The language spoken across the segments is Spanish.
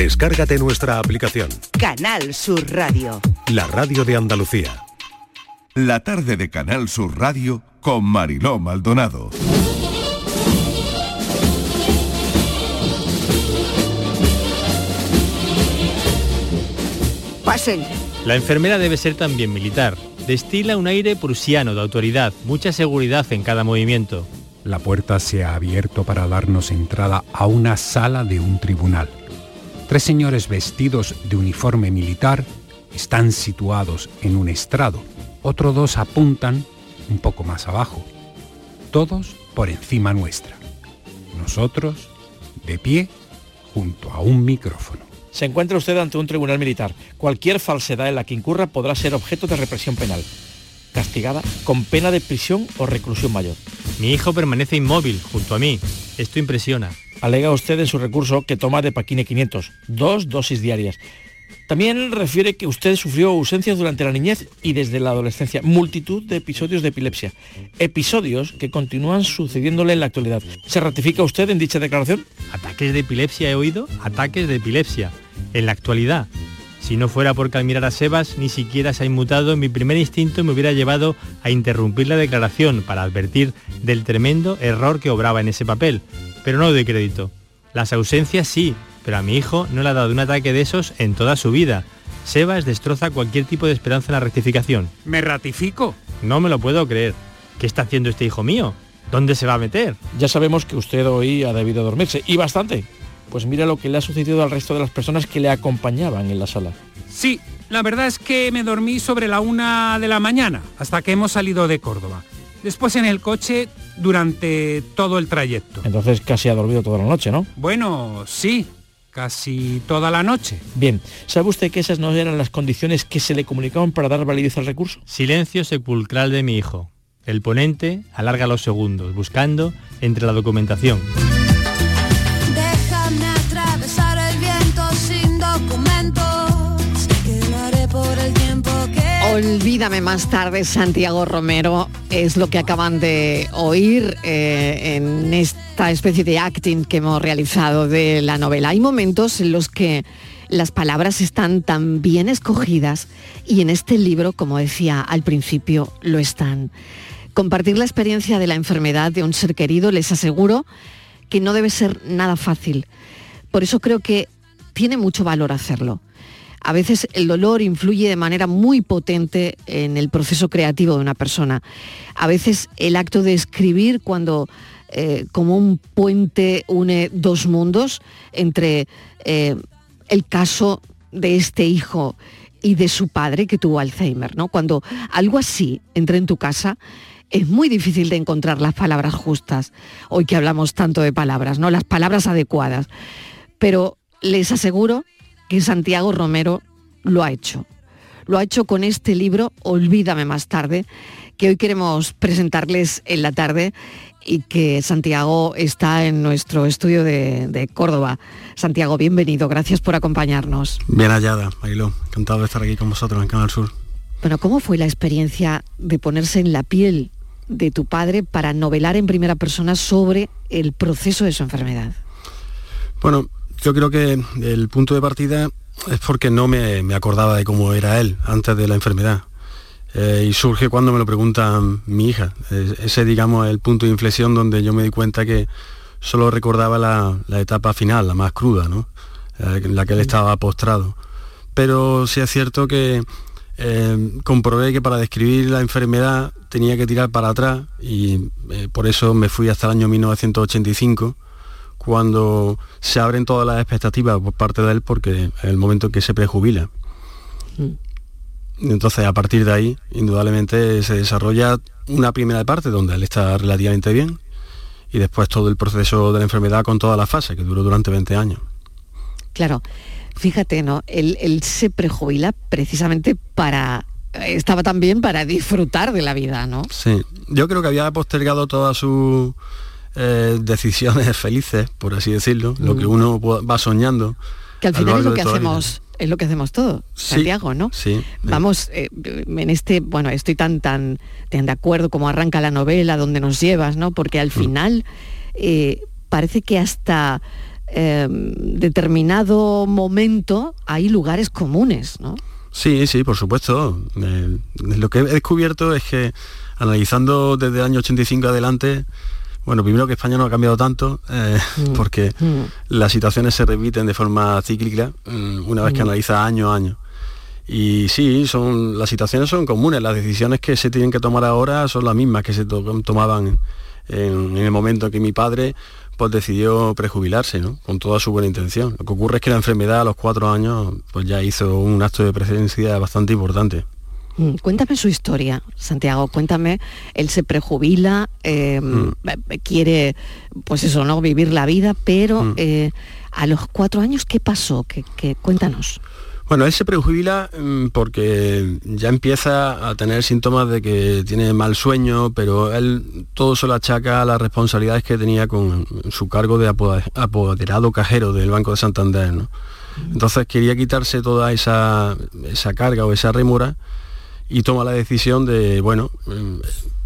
Descárgate nuestra aplicación. Canal Sur Radio. La radio de Andalucía. La tarde de Canal Sur Radio con Mariló Maldonado. Pasen. La enfermera debe ser también militar. Destila un aire prusiano de autoridad, mucha seguridad en cada movimiento. La puerta se ha abierto para darnos entrada a una sala de un tribunal. Tres señores vestidos de uniforme militar están situados en un estrado. Otros dos apuntan un poco más abajo. Todos por encima nuestra. Nosotros de pie junto a un micrófono. Se encuentra usted ante un tribunal militar. Cualquier falsedad en la que incurra podrá ser objeto de represión penal, castigada con pena de prisión o reclusión mayor. Mi hijo permanece inmóvil junto a mí. Esto impresiona. Alega usted en su recurso que toma de Paquine 500, dos dosis diarias. También refiere que usted sufrió ausencias durante la niñez y desde la adolescencia, multitud de episodios de epilepsia. Episodios que continúan sucediéndole en la actualidad. ¿Se ratifica usted en dicha declaración? ¿Ataques de epilepsia he oído? Ataques de epilepsia. En la actualidad. Si no fuera porque al mirar a Sebas ni siquiera se ha inmutado, mi primer instinto me hubiera llevado a interrumpir la declaración para advertir del tremendo error que obraba en ese papel. Pero no doy crédito. Las ausencias sí, pero a mi hijo no le ha dado un ataque de esos en toda su vida. Sebas destroza cualquier tipo de esperanza en la rectificación. ¿Me ratifico? No me lo puedo creer. ¿Qué está haciendo este hijo mío? ¿Dónde se va a meter? Ya sabemos que usted hoy ha debido dormirse, y bastante. Pues mira lo que le ha sucedido al resto de las personas que le acompañaban en la sala. Sí, la verdad es que me dormí sobre la una de la mañana, hasta que hemos salido de Córdoba. Después en el coche durante todo el trayecto. Entonces casi ha dormido toda la noche, ¿no? Bueno, sí, casi toda la noche. Bien, ¿sabe usted que esas no eran las condiciones que se le comunicaban para dar validez al recurso? Silencio sepulcral de mi hijo. El ponente alarga los segundos, buscando entre la documentación. Olvídame más tarde, Santiago Romero, es lo que acaban de oír eh, en esta especie de acting que hemos realizado de la novela. Hay momentos en los que las palabras están tan bien escogidas y en este libro, como decía al principio, lo están. Compartir la experiencia de la enfermedad de un ser querido, les aseguro que no debe ser nada fácil. Por eso creo que tiene mucho valor hacerlo. A veces el dolor influye de manera muy potente en el proceso creativo de una persona. A veces el acto de escribir cuando eh, como un puente une dos mundos entre eh, el caso de este hijo y de su padre que tuvo Alzheimer, ¿no? Cuando algo así entra en tu casa, es muy difícil de encontrar las palabras justas. Hoy que hablamos tanto de palabras, ¿no? Las palabras adecuadas. Pero les aseguro que Santiago Romero lo ha hecho. Lo ha hecho con este libro, Olvídame más tarde, que hoy queremos presentarles en la tarde y que Santiago está en nuestro estudio de, de Córdoba. Santiago, bienvenido, gracias por acompañarnos. Bien hallada, Mariló. Encantado de estar aquí con vosotros en Canal Sur. Bueno, ¿cómo fue la experiencia de ponerse en la piel de tu padre para novelar en primera persona sobre el proceso de su enfermedad? Bueno, yo creo que el punto de partida es porque no me, me acordaba de cómo era él antes de la enfermedad. Eh, y surge cuando me lo pregunta mi hija. Ese, digamos, el punto de inflexión donde yo me di cuenta que solo recordaba la, la etapa final, la más cruda, ¿no? Eh, en la que él estaba postrado. Pero sí es cierto que eh, comprobé que para describir la enfermedad tenía que tirar para atrás y por eso me fui hasta el año 1985 cuando se abren todas las expectativas por parte de él porque es el momento en que se prejubila. Y Entonces a partir de ahí indudablemente se desarrolla una primera parte donde él está relativamente bien y después todo el proceso de la enfermedad con toda la fase que duró durante 20 años. Claro, fíjate, ¿no? Él, él se prejubila precisamente para estaba también para disfrutar de la vida, ¿no? Sí, yo creo que había postergado todas sus eh, decisiones felices, por así decirlo, lo que Mm. uno va soñando. Que al final es lo que hacemos, es lo que hacemos todo, Sí, Santiago, ¿no? Sí. Vamos, eh, en este, bueno, estoy tan, tan, tan de acuerdo como arranca la novela, donde nos llevas, ¿no? Porque Mm. al final eh, parece que hasta eh, determinado momento hay lugares comunes, ¿no? Sí, sí, por supuesto. Lo que he descubierto es que analizando desde el año 85 adelante, bueno, primero que España no ha cambiado tanto, eh, Mm. porque Mm. las situaciones se repiten de forma cíclica, mm, una vez que analiza año a año. Y sí, son, las situaciones son comunes, las decisiones que se tienen que tomar ahora son las mismas que se to- tomaban en, en el momento en que mi padre pues decidió prejubilarse, ¿no? con toda su buena intención. Lo que ocurre es que la enfermedad a los cuatro años pues ya hizo un acto de presencia bastante importante. Mm, Cuéntame su historia, Santiago. Cuéntame, él se prejubila, eh, Mm. eh, quiere, pues eso, ¿no? Vivir la vida, pero Mm. eh, a los cuatro años, ¿qué pasó? ¿Qué, qué- Cuéntanos. Bueno, él se prejubila mm, porque ya empieza a tener síntomas de que tiene mal sueño, pero él todo se lo achaca a las responsabilidades que tenía con su cargo de apoderado cajero del Banco de Santander. ¿no? Entonces quería quitarse toda esa, esa carga o esa rémora y toma la decisión de, bueno, mm,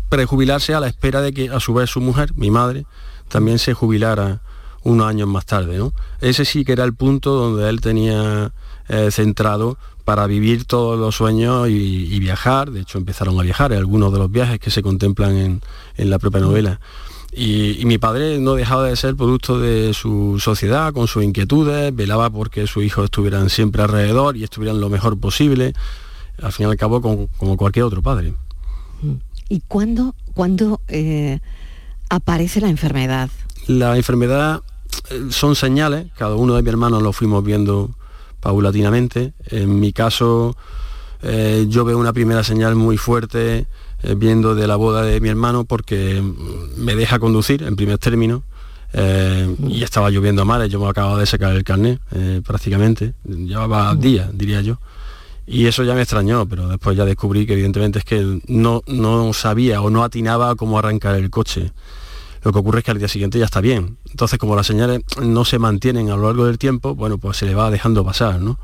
prejubilarse a la espera de que a su vez su mujer, mi madre, también se jubilara unos años más tarde. ¿no? Ese sí que era el punto donde él tenía eh, centrado para vivir todos los sueños y, viajar. De hecho, empezaron a viajar algunos de los viajes que se contemplan en, en la propia novela. Y, y mi padre no dejaba de ser producto de su sociedad, con sus inquietudes, velaba porque sus hijos estuvieran siempre alrededor y estuvieran lo mejor posible, al fin y al cabo como, como cualquier otro padre. ¿Y cuándo, cuándo eh, aparece la enfermedad? La enfermedad eh, son señales, cada uno de mis hermanos lo fuimos viendo paulatinamente. En mi caso, eh, yo veo una primera señal muy fuerte eh, viendo de la boda de mi hermano porque mm, me deja conducir en primer término. eh, y estaba lloviendo a mares, yo me acababa de sacar el carnet prácticamente, llevaba días, diría yo. Y eso ya me extrañó, pero después ya descubrí que evidentemente es que no, no sabía o no atinaba cómo arrancar el coche. Lo que ocurre es que al día siguiente ya está bien. Entonces, como las señales no se mantienen a lo largo del tiempo, bueno, pues se le va dejando pasar, ¿no?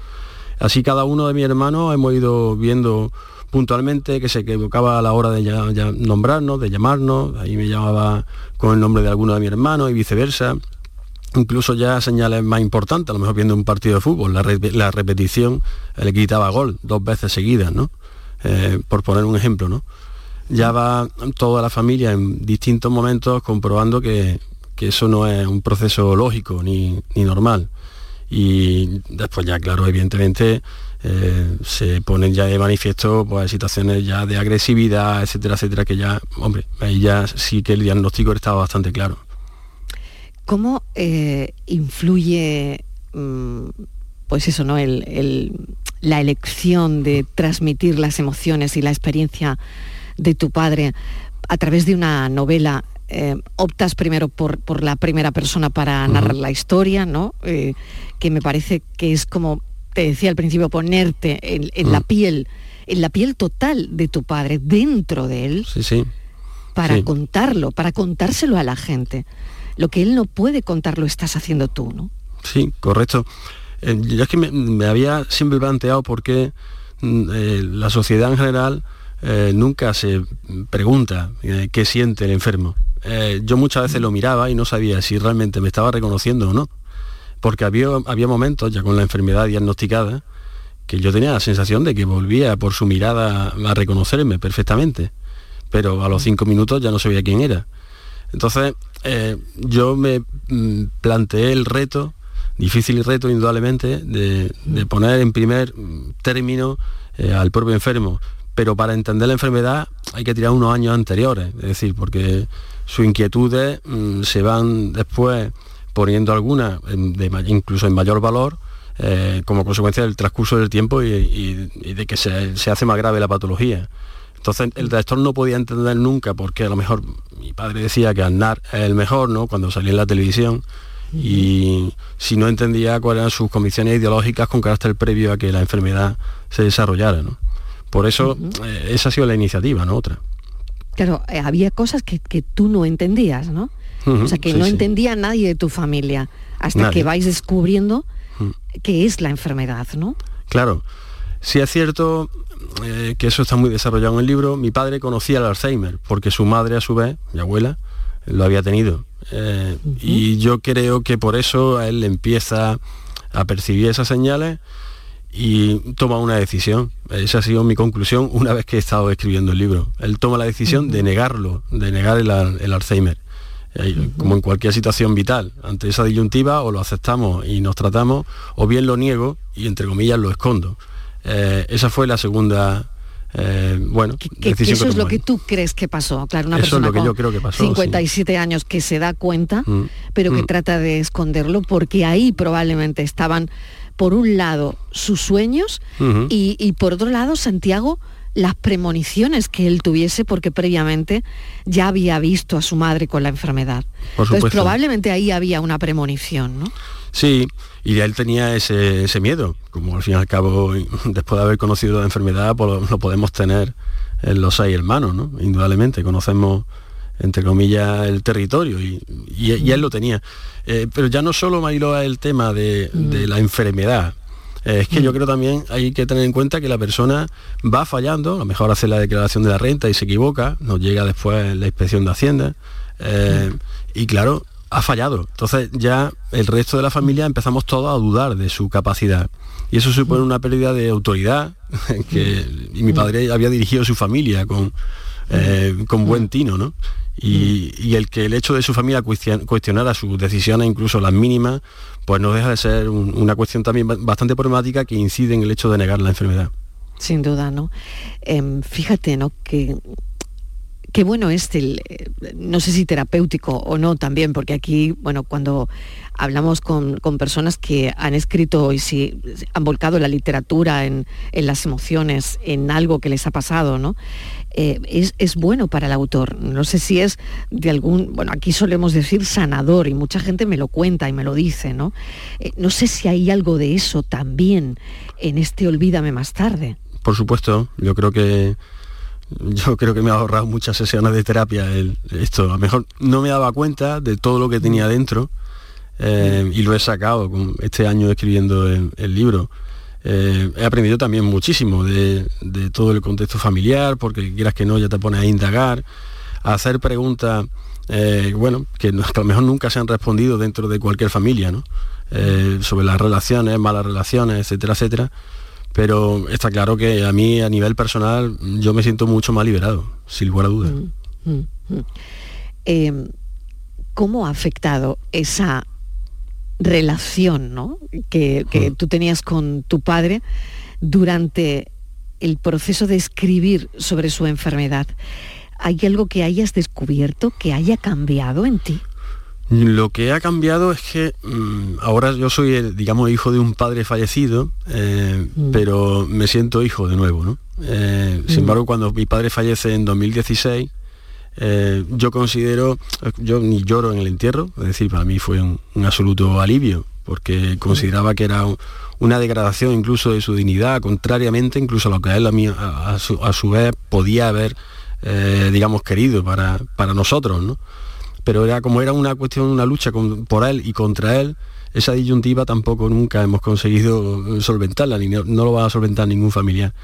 Así cada uno de mis hermanos hemos ido viendo puntualmente que se equivocaba a la hora de ya nombrarnos, de llamarnos, ahí me llamaba con el nombre de alguno de mis hermanos y viceversa. Incluso ya señales más importantes, a lo mejor viendo un partido de fútbol, la, re- la repetición le quitaba gol dos veces seguidas, ¿no? Eh, por poner un ejemplo, ¿no? ya va toda la familia en distintos momentos comprobando que, que eso no es un proceso lógico ni, ni normal. Y después ya, claro, evidentemente eh, se ponen ya de manifiesto pues, situaciones ya de agresividad, etcétera, etcétera, que ya, hombre, ahí ya sí que el diagnóstico estaba bastante claro. ¿Cómo eh, influye, mm, pues eso, ¿no? El- el- la elección de transmitir las emociones y la experiencia de tu padre a través de una novela? Eh, optas primero por, por la primera persona para narrar la historia, ¿no? Eh, que me parece que es como te decía al principio, ponerte en, en la piel, en la piel total de tu padre, dentro de él, Sí, sí. para Sí. contarlo, para contárselo a la gente. Lo que él no puede contar lo estás haciendo tú, ¿no? Sí, correcto. Eh, yo es que me, había siempre planteado por qué mm, eh, la sociedad en general eh, nunca se pregunta eh, qué siente el enfermo. Yo muchas veces lo miraba y no sabía si realmente me estaba reconociendo o no. Porque había, había momentos, ya con la enfermedad diagnosticada, que yo tenía la sensación de que volvía por su mirada a reconocerme perfectamente. Pero a los cinco minutos ya no sabía quién era. Entonces, eh, yo me mm, planteé el reto, difícil reto indudablemente, de, poner en primer mm, término eh, al propio enfermo. Pero para entender la enfermedad hay que tirar unos años anteriores, es decir, porque sus inquietudes mm, se van después poniendo algunas incluso en mayor valor eh, como consecuencia del transcurso del tiempo y, y- y de que se, se hace más grave la patología. Entonces el director no podía entender nunca porque a lo mejor mi padre decía que Aznar es el mejor, ¿no? Cuando salía en la televisión y si no entendía cuáles eran sus convicciones ideológicas con carácter previo a que la enfermedad se desarrollara, ¿no? Por eso eh, esa ha sido la iniciativa, ¿no? Otra. Claro, eh, había cosas que, que tú no entendías, ¿no? O sea, que sí, no sí. entendía nadie de tu familia, hasta Nadie. que vais descubriendo qué es la enfermedad, ¿no? Claro, sí es cierto eh, que eso está muy desarrollado en el libro. Mi padre conocía el Alzheimer, porque su madre, a su vez, mi abuela, lo había tenido. Eh, y yo creo que por eso a él empieza a percibir esas señales y toma una decisión. Esa ha sido mi conclusión una vez que he estado escribiendo el libro. Él toma la decisión de negarlo, de negar el, el Alzheimer. Eh, como en cualquier situación vital, ante esa disyuntiva o lo aceptamos y nos tratamos, o bien lo niego y entre comillas lo escondo. Eh, esa fue la segunda eh, bueno, que, eso es lo que tú crees que pasó. Claro, una persona es lo que yo creo que pasó, 57 años que se da cuenta, mm. pero que mm. trata de esconderlo porque ahí probablemente estaban, por un lado, sus sueños y, por otro lado, Santiago, las premoniciones que él tuviese porque previamente ya había visto a su madre con la enfermedad. Entonces probablemente ahí había una premonición, ¿no? Sí, y él tenía ese, miedo, como al fin y al cabo, después de haber conocido la enfermedad, pues lo, podemos tener en los seis hermanos, ¿no? Indudablemente, conocemos, entre comillas, el territorio, y, él lo tenía. Eh, pero ya no solo, Mariloa, el tema de, de la enfermedad, eh, es que yo creo también hay que tener en cuenta que la persona va fallando, a lo mejor hace la declaración de la renta y se equivoca, nos llega después la inspección de Hacienda, eh, y claro, ha fallado. Entonces ya el resto de la familia empezamos todos a dudar de su capacidad. Y eso supone una pérdida de autoridad, que, y mi padre había dirigido su familia con, eh, con buen tino, ¿no? Y, el que el hecho de su familia cuestionara sus decisiones, incluso las mínimas, pues no deja de ser una cuestión también bastante problemática que incide en el hecho de negar la enfermedad. Sin duda, ¿no? Em, fíjate, ¿no? Que qué bueno es el, no sé si terapéutico o no también, porque aquí, bueno, cuando hablamos con, personas que han escrito y si han volcado la literatura en, las emociones, en algo que les ha pasado, ¿no? Eh, es, bueno para el autor. No sé si es de algún, bueno, aquí solemos decir sanador y mucha gente me lo cuenta y me lo dice, ¿no? Eh, no sé si hay algo de eso también en este Olvídame más tarde. Por supuesto, yo creo que yo creo que me ha ahorrado muchas sesiones de terapia esto. A lo mejor no me daba cuenta de todo lo que tenía dentro eh, y lo he sacado con este año escribiendo el, libro. Eh, he aprendido también muchísimo de, todo el contexto familiar, porque quieras que no, ya te pones a indagar, a hacer preguntas, eh, bueno, que, a lo mejor nunca se han respondido dentro de cualquier familia, ¿no? sobre las relaciones, malas relaciones, etcétera, etcétera pero está claro que a mí a nivel personal yo me siento mucho más liberado, sin lugar a dudas. Mm, mm, mm. Em, ¿Cómo ha afectado esa relación que, tú tenías con tu padre durante el proceso de escribir sobre su enfermedad? ¿Hay algo que hayas descubierto que haya cambiado en ti? Lo que ha cambiado es que mm, ahora yo soy, digamos, hijo de un padre fallecido, eh, mm. pero me siento hijo de nuevo, ¿no? Eh, sin mm. embargo, cuando mi padre fallece en 2016, eh, yo considero, yo ni lloro en el entierro, es decir, para mí fue un, absoluto alivio, porque consideraba que era una degradación incluso de su dignidad, contrariamente incluso a lo que él a, su, vez podía haber, digamos, querido para, para nosotros, ¿no? Pero era como era una cuestión, una lucha por él y contra él, esa disyuntiva tampoco nunca hemos conseguido solventarla, ni no, lo va a solventar ningún familiar.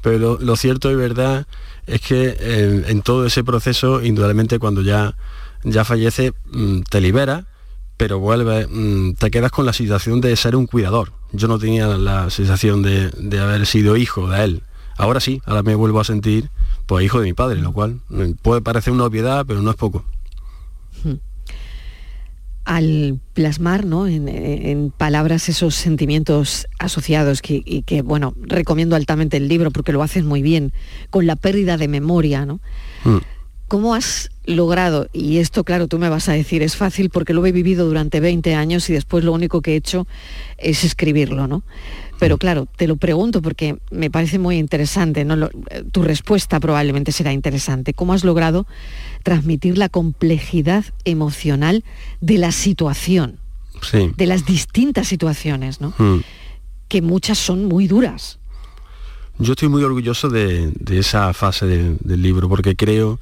Pero lo, cierto y verdad es que eh, en todo ese proceso, indudablemente cuando ya, ya fallece, mm, te libera, pero vuelve, mm, te quedas con la situación de ser un cuidador. Yo no tenía la sensación de, de haber sido hijo de él. Ahora sí, ahora me vuelvo a sentir pues hijo de mi padre, lo cual mm, puede parecer una obviedad, pero no es poco al plasmar ¿no? en, palabras esos sentimientos asociados que, y que, bueno, recomiendo altamente el libro porque lo haces muy bien, con la pérdida de memoria, ¿no? Mm. ¿Cómo has logrado, y esto claro tú me vas a decir, es fácil porque lo he vivido durante 20 años y después lo único que he hecho es escribirlo, ¿no? Pero mm. claro, te lo pregunto porque me parece muy interesante, ¿no? tu respuesta probablemente será interesante. ¿Cómo has logrado transmitir la complejidad emocional de la situación? De las distintas situaciones, ¿no? Mm. Que muchas son muy duras. Yo estoy muy orgulloso de, esa fase del libro porque creo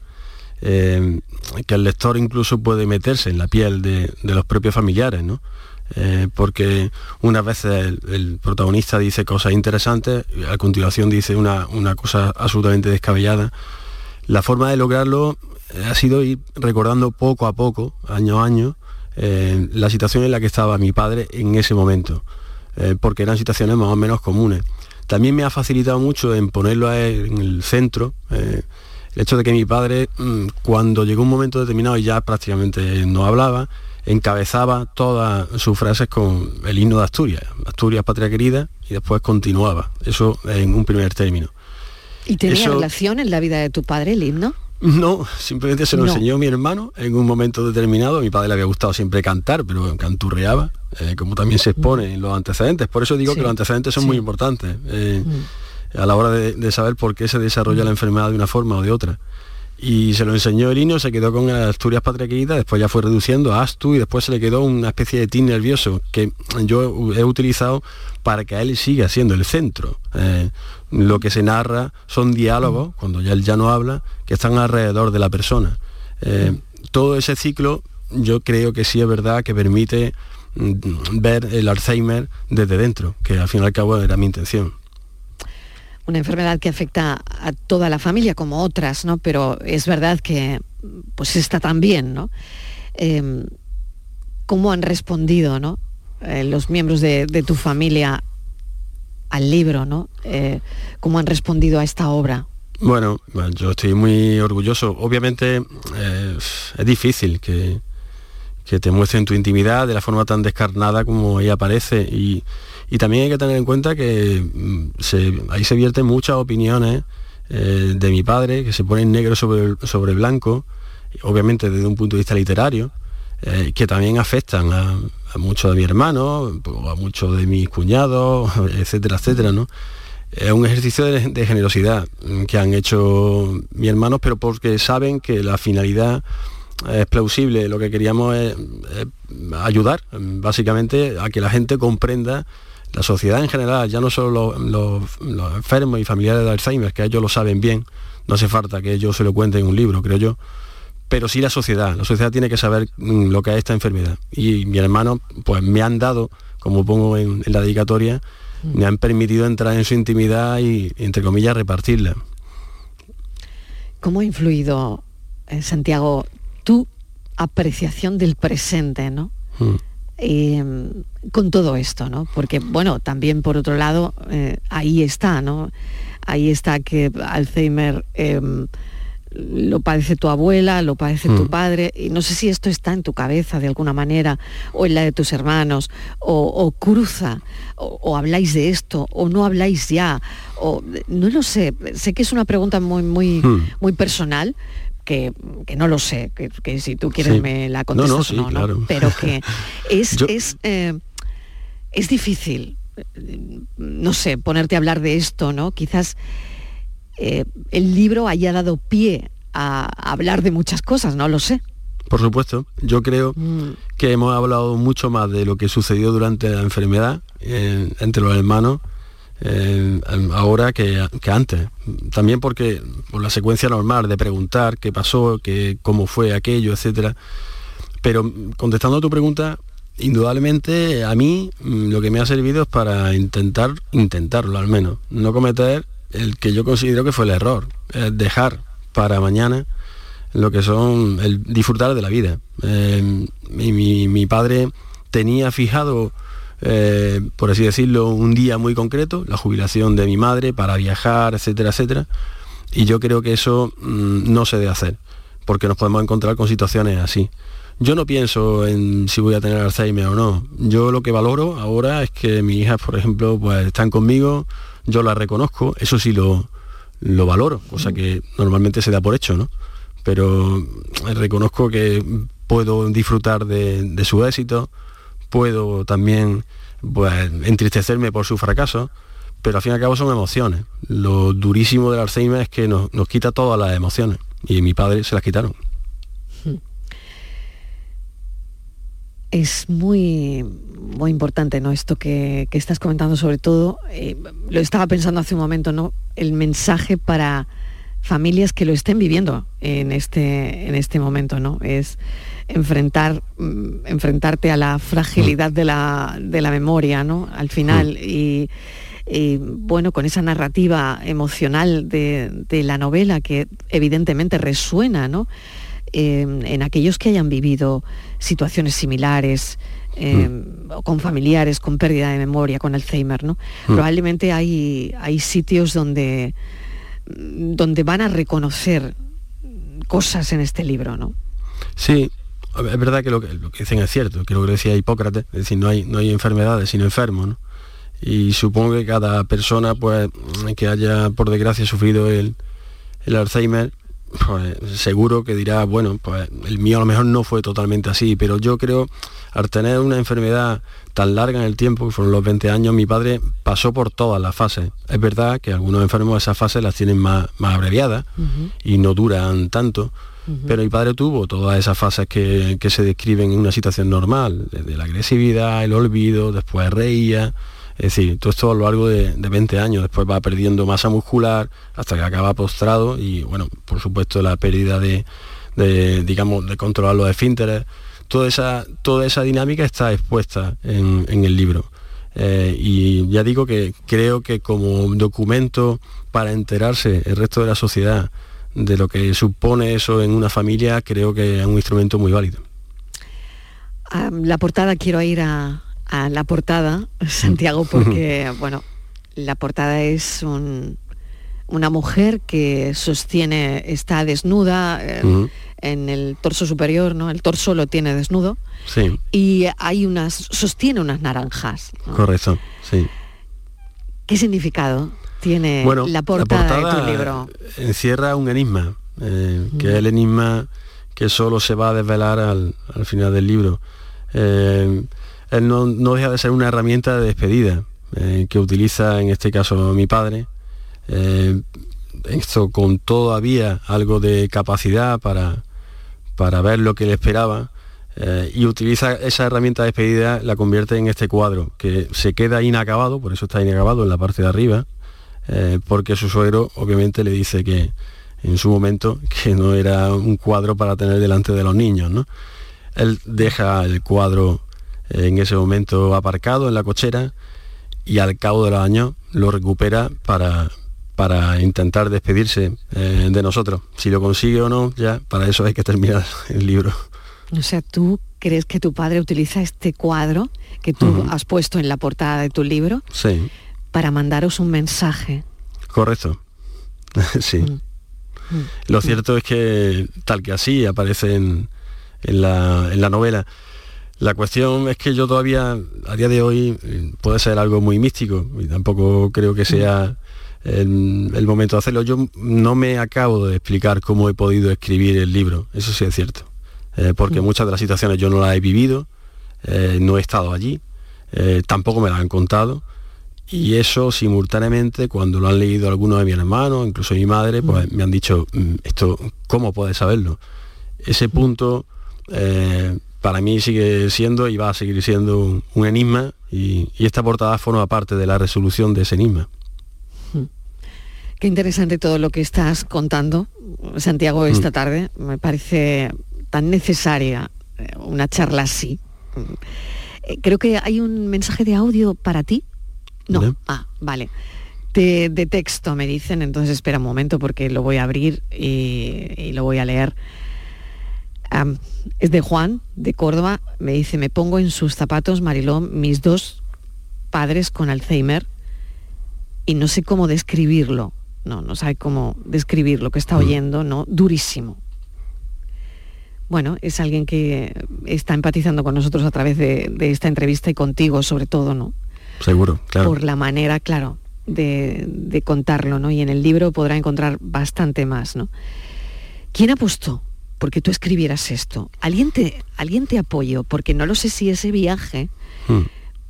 eh, que el lector incluso puede meterse en la piel de, los propios familiares, ¿no? Eh, porque unas veces el, protagonista dice cosas interesantes, a continuación dice una, cosa absolutamente descabellada. La forma de lograrlo ha sido ir recordando poco a poco, año a año, eh, la situación en la que estaba mi padre en ese momento, eh, porque eran situaciones más o menos comunes. También me ha facilitado mucho en ponerlo en el centro, eh, el hecho de que mi padre, mm, cuando llegó un momento determinado y ya prácticamente no hablaba, encabezaba todas sus frases con el himno de Asturias, Asturias, patria querida, y después continuaba, eso en un primer término. ¿Y tenía relación en la vida de tu padre el himno? No, simplemente se lo enseñó mi hermano en un momento determinado. A mi padre le había gustado siempre cantar, pero canturreaba, eh, como también se expone en los antecedentes. Por eso digo que los antecedentes son muy importantes eh, mm. A la hora de, saber por qué se desarrolla la enfermedad de una forma o de otra y se lo enseñó el niño, se quedó con Asturias Patria después ya fue reduciendo a Astu y después se le quedó una especie de tin nervioso que yo he utilizado para que él siga siendo el centro. Eh, lo que se narra son diálogos, cuando ya él ya no habla, que están alrededor de la persona. Eh, todo ese ciclo yo creo que sí es verdad que permite mm, ver el Alzheimer desde dentro, que al fin y al cabo era mi intención una enfermedad que afecta a toda la familia como otras, ¿no? Pero es verdad que pues está también, ¿no? Em, ¿Cómo han respondido, ¿no? Eh, los miembros de, tu familia al libro, ¿no? Eh, ¿Cómo han respondido a esta obra? Bueno, yo estoy muy orgulloso. Obviamente eh, es difícil que, que te muestren tu intimidad de la forma tan descarnada como ella aparece y y también hay que tener en cuenta que mm, ahí se vierten muchas opiniones eh, de mi padre, que se ponen negro sobre, sobre blanco, obviamente desde un punto de vista literario, eh, que también afectan a, muchos de mis hermanos, a muchos de mis cuñados, etcétera, etcétera, ¿no? Es un ejercicio de, generosidad que han hecho mis hermanos, pero porque saben que la finalidad es plausible. Lo que queríamos es ayudar, básicamente, a que la gente comprenda la sociedad en general, ya no solo los, enfermos y familiares de Alzheimer, que ellos lo saben bien, no hace falta que ellos se lo cuenten en un libro, creo yo, pero sí la sociedad. La sociedad tiene que saber mm, lo que es esta enfermedad. Y mi hermano, pues me han dado, como pongo en, la dedicatoria, me han permitido entrar en su intimidad y, entre comillas, repartirla. ¿Cómo ha influido, eh, Santiago, tu apreciación del presente, ¿no? Mm. Em, con todo esto, ¿no? Porque, bueno, también por otro lado, eh, ahí está, ¿no? Ahí está que Alzheimer em, lo padece tu abuela, lo padece tu mm. padre, y no sé si esto está en tu cabeza de alguna manera, o en la de tus hermanos, o, cruza, o, habláis de esto, o no habláis ya, o no lo sé, sé que es una pregunta muy, muy, mm. muy personal, que, no lo sé, que, si tú quieres me la contestas no, no, pero que es, es, eh, es difícil, no sé, ponerte a hablar de esto, ¿no? Quizás eh, el libro haya dado pie a, hablar de muchas cosas, no lo sé. Por supuesto, yo creo mm. que hemos hablado mucho más de lo que sucedió durante la enfermedad eh, entre los hermanos eh, ahora que, antes. También porque por la secuencia normal de preguntar qué pasó, qué, cómo fue aquello, etcétera. Pero contestando a tu pregunta, indudablemente a mí mm, lo que me ha servido es para intentar, intentarlo al menos, no cometer el que yo considero que fue el error, dejar para mañana lo que son el disfrutar de la vida. Eh, mi, mi padre tenía fijado eh, por así decirlo, un día muy concreto, la jubilación de mi madre para viajar, etcétera, etcétera. Y yo creo que eso mm, no se debe hacer, porque nos podemos encontrar con situaciones así. Yo no pienso en si voy a tener Alzheimer o no. Yo lo que valoro ahora es que mis hijas, por ejemplo, pues están conmigo, yo las reconozco, eso sí lo, lo valoro, cosa que normalmente se da por hecho, ¿no? Pero reconozco que puedo disfrutar de, de su éxito, puedo también pues, entristecerme por su fracaso, pero al fin y al cabo son emociones. Lo durísimo del Alzheimer es que nos, quita todas las emociones y mi padre se las quitaron. Es muy, muy importante ¿no? esto que, estás comentando, sobre todo, eh, lo estaba pensando hace un momento, ¿no? el mensaje para familias que lo estén viviendo en este, en este momento, ¿no? Es enfrentar, mm, enfrentarte a la fragilidad de la, memoria, ¿no? Al final. Mm. Y, bueno, con esa narrativa emocional de, la novela que evidentemente resuena, ¿no? eh, en aquellos que hayan vivido situaciones similares, eh, Mm. con familiares con pérdida de memoria, con Alzheimer, ¿no? Mm. Probablemente hay, hay sitios donde, donde van a reconocer cosas en este libro, ¿no? Sí, es verdad que lo que, lo que dicen es cierto, que lo que decía Hipócrates, es decir, no hay, no hay enfermedades sino enfermos, ¿no? Y supongo que cada persona, pues, que haya por desgracia sufrido el, el Alzheimer, pues seguro que dirá, bueno, pues el mío a lo mejor no fue totalmente así, pero yo creo, al tener una enfermedad tan larga en el tiempo, que fueron los 20 años, mi padre pasó por todas las fases. Es verdad que algunos enfermos esas fases las tienen más, más abreviadas y no duran tanto, pero mi padre tuvo todas esas fases que, que se describen en una situación normal, desde la agresividad, el olvido, después reía, es decir, todo esto a lo largo de, de 20 años, después va perdiendo masa muscular hasta que acaba postrado y bueno, por supuesto la pérdida de, de, digamos, de controlar los esfínteres, toda esa, toda esa dinámica está expuesta en, en el libro. Eh, y ya digo que creo que como documento para enterarse el resto de la sociedad de lo que supone eso en una familia, creo que es un instrumento muy válido. A la portada quiero ir a, a la portada, Santiago, porque, bueno, la portada es un- una mujer que sostiene, está desnuda eh, en el torso superior, ¿no? El torso lo tiene desnudo Sí, y hay unas, sostiene unas naranjas. ¿no? correcto, sí. ¿Qué significado tiene Bueno, la, portada de tu libro? encierra un enigma, eh, que es el enigma que solo se va a desvelar al, al final del libro. Eh, no, no deja de ser una herramienta de despedida eh, que utiliza en este caso mi padre. Eh, esto con todavía algo de capacidad para, para ver lo que le esperaba eh, y utiliza esa herramienta de despedida, la convierte en este cuadro que se queda inacabado, por eso está inacabado en la parte de arriba, porque su suegro obviamente le dice que en su momento que no era un cuadro para tener delante de los niños. ¿no? Él deja el cuadro en ese momento aparcado en la cochera y al cabo de los años lo recupera para, para intentar despedirse eh, de nosotros. Si lo consigue o no, ya para eso hay que terminar el libro. O sea, ¿tú crees que tu padre utiliza este cuadro que tú has puesto en la portada de tu libro Sí, para mandaros un mensaje? correcto. sí. Lo cierto es que tal que así aparece en, en la, en la novela. La cuestión es que yo todavía, a día de hoy, puede ser algo muy místico y tampoco creo que sea el, el momento de hacerlo. Yo no me acabo de explicar cómo he podido escribir el libro, eso sí es cierto. Eh, porque muchas de las situaciones yo no las he vivido, eh, no he estado allí, eh, tampoco me las han contado. Y eso simultáneamente, cuando lo han leído algunos de mis hermanos, incluso mi madre, pues me han dicho, "Mm, esto, ¿cómo puedes saberlo? Ese punto para mí sigue siendo y va a seguir siendo un, un enigma y, y esta portada forma parte de la resolución de ese enigma. Qué interesante todo lo que estás contando, Santiago, esta tarde. Me parece tan necesaria eh, una charla así. Mm. Eh, Creo que hay un mensaje de audio para ti. No. ¿Vale? Ah, vale. De, de texto me dicen, entonces espera un momento porque lo voy a abrir y, y lo voy a leer. Es de Juan, de Córdoba. Me dice, me pongo en sus zapatos, Mariló, mis dos padres con Alzheimer y no sé cómo describirlo. No, no sabe cómo describir lo que está oyendo, ¿no? Durísimo. Bueno, es alguien que está empatizando con nosotros a través de, de esta entrevista y contigo sobre todo, ¿no? Seguro, claro. Por la manera, claro, de, de contarlo, ¿no? Y en el libro podrá encontrar bastante más, ¿no? ¿Quién apostó porque tú escribieras esto? ¿Alguien te, alguien te apoyó? Porque no lo sé si ese viaje Mm.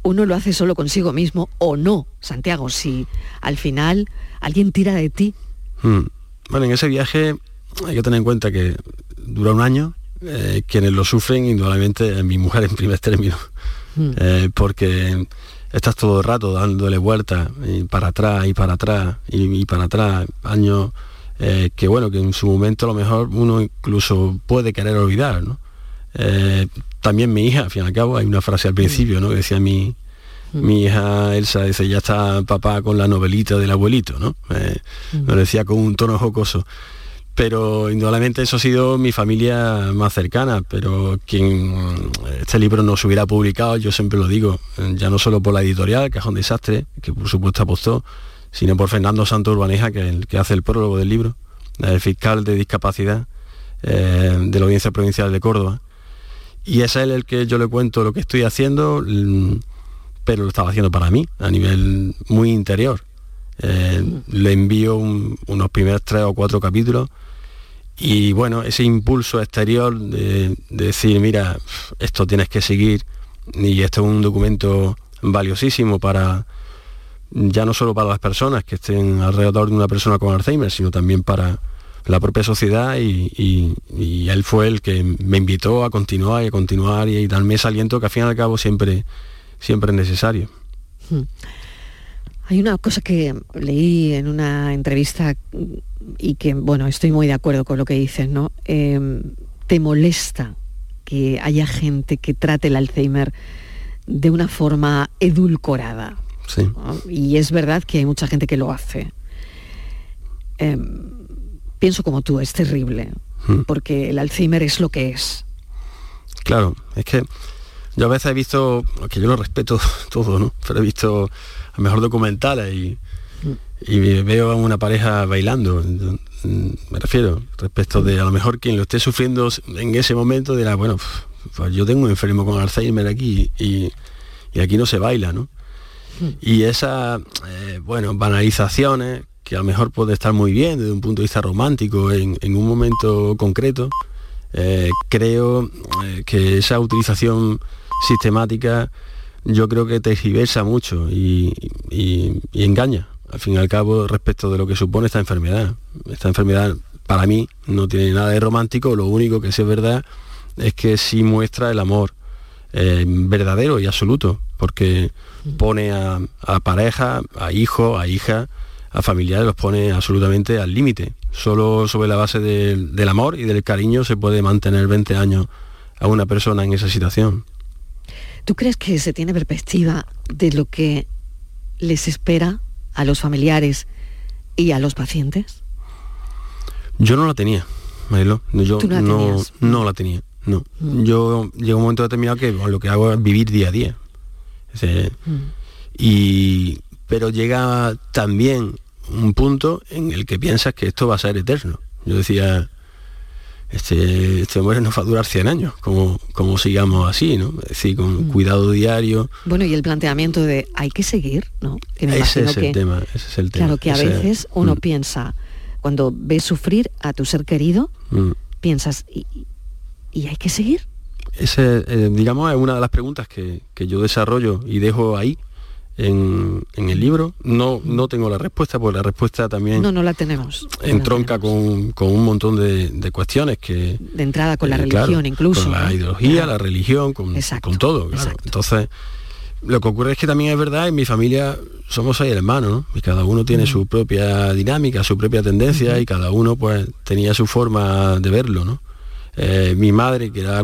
uno lo hace solo consigo mismo o no, Santiago, si al final alguien tira de ti. Mm. Bueno, en ese viaje hay que tener en cuenta que dura un año. eh, quienes lo sufren, indudablemente, mi mujer en primer término. Mm. Eh, porque estás todo el rato dándole vueltas para atrás y para atrás y, y para atrás, años eh, que bueno, que en su momento a lo mejor uno incluso puede querer olvidar, ¿no? Eh, también mi hija, al fin y al cabo, hay una frase al principio, ¿no? Que decía mi, mi hija Elsa, dice, ya está papá con la novelita del abuelito, ¿no? Eh, Lo decía con un tono jocoso. pero indudablemente eso ha sido mi familia más cercana, pero quien este libro no se hubiera publicado, yo siempre lo digo, ya no solo por la editorial, que es un desastre, que por supuesto apostó, sino por Fernando Santos Urbaneja, que, el, que hace el prólogo del libro, el fiscal de discapacidad eh, de la Audiencia Provincial de Córdoba. Y es él el que yo le cuento lo que estoy haciendo, mm, pero lo estaba haciendo para mí, a nivel muy interior. Eh, le envío unos primeros tres o cuatro capítulos y bueno, ese impulso exterior de, decir, mira, esto tienes que seguir y esto es un documento valiosísimo para, ya no solo para las personas que estén alrededor de una persona con Alzheimer, sino también para la propia sociedad y, él fue el que me invitó a continuar y a continuar y, darme ese aliento que al fin y al cabo siempre, siempre es necesario. Hmm. Hay una cosa que leí en una entrevista y que, bueno, estoy muy de acuerdo con lo que dices, ¿no? Em, ¿Te molesta que haya gente que trate el Alzheimer de una forma edulcorada? Sí. Y es verdad que hay mucha gente que lo hace. Em, pienso como tú, es terrible, hmm. porque el Alzheimer es lo que es. Claro, es que yo a veces he visto, que yo lo respeto todo, ¿no? Pero he visto a mejor documentales y, y veo a una pareja bailando. Me refiero, respecto de a lo mejor quien lo esté sufriendo en ese momento dirá, bueno, pues yo tengo un enfermo con Alzheimer aquí y, aquí no se baila, ¿no? Y esas, eh, bueno, banalizaciones que a lo mejor puede estar muy bien desde un punto de vista romántico en, un momento concreto, eh, creo eh, que esa utilización sistemática yo creo que tergiversa mucho y, engaña, al fin y al cabo, respecto de lo que supone esta enfermedad. Esta enfermedad, para mí, no tiene nada de romántico, lo único que sí es verdad es que sí muestra el amor eh, verdadero y absoluto, porque pone a, pareja, a hijo, a hija, a familiares, los pone absolutamente al límite. Solo sobre la base del amor y del cariño se puede mantener 20 años a una persona en esa situación. ¿Tú crees que se tiene perspectiva de lo que les espera a los familiares y a los pacientes? Yo no la tenía, Marilo. Yo no, no, la tenía. No. Mm. Yo llega un momento determinado que lo que hago es vivir día a día. Mm. y, pero llega también un punto en el que piensas que esto va a ser eterno. Yo decía, este, este hombre nos va a durar 100 años, como, como sigamos así, ¿no? Es decir, con mm. cuidado diario. Bueno, y el planteamiento de hay que seguir, ¿no? ese es el tema, ese es el tema. Claro que a veces uno mm. piensa, cuando ves sufrir a tu ser querido, mm. piensas, ¿y, hay que seguir? Ese, eh, digamos, es una de las preguntas que, que yo desarrollo y dejo ahí en, el libro. No, no tengo la respuesta, porque la respuesta también... No, no la tenemos. Entronca Con, un montón de, cuestiones que... De entrada con la eh, religión incluso. Con la ideología, la religión, con, con todo. Entonces, lo que ocurre es que también es verdad, en mi familia somos seis hermanos, y cada uno tiene su propia dinámica, su propia tendencia, y cada uno pues tenía su forma de verlo, ¿no? Eh, mi madre, que era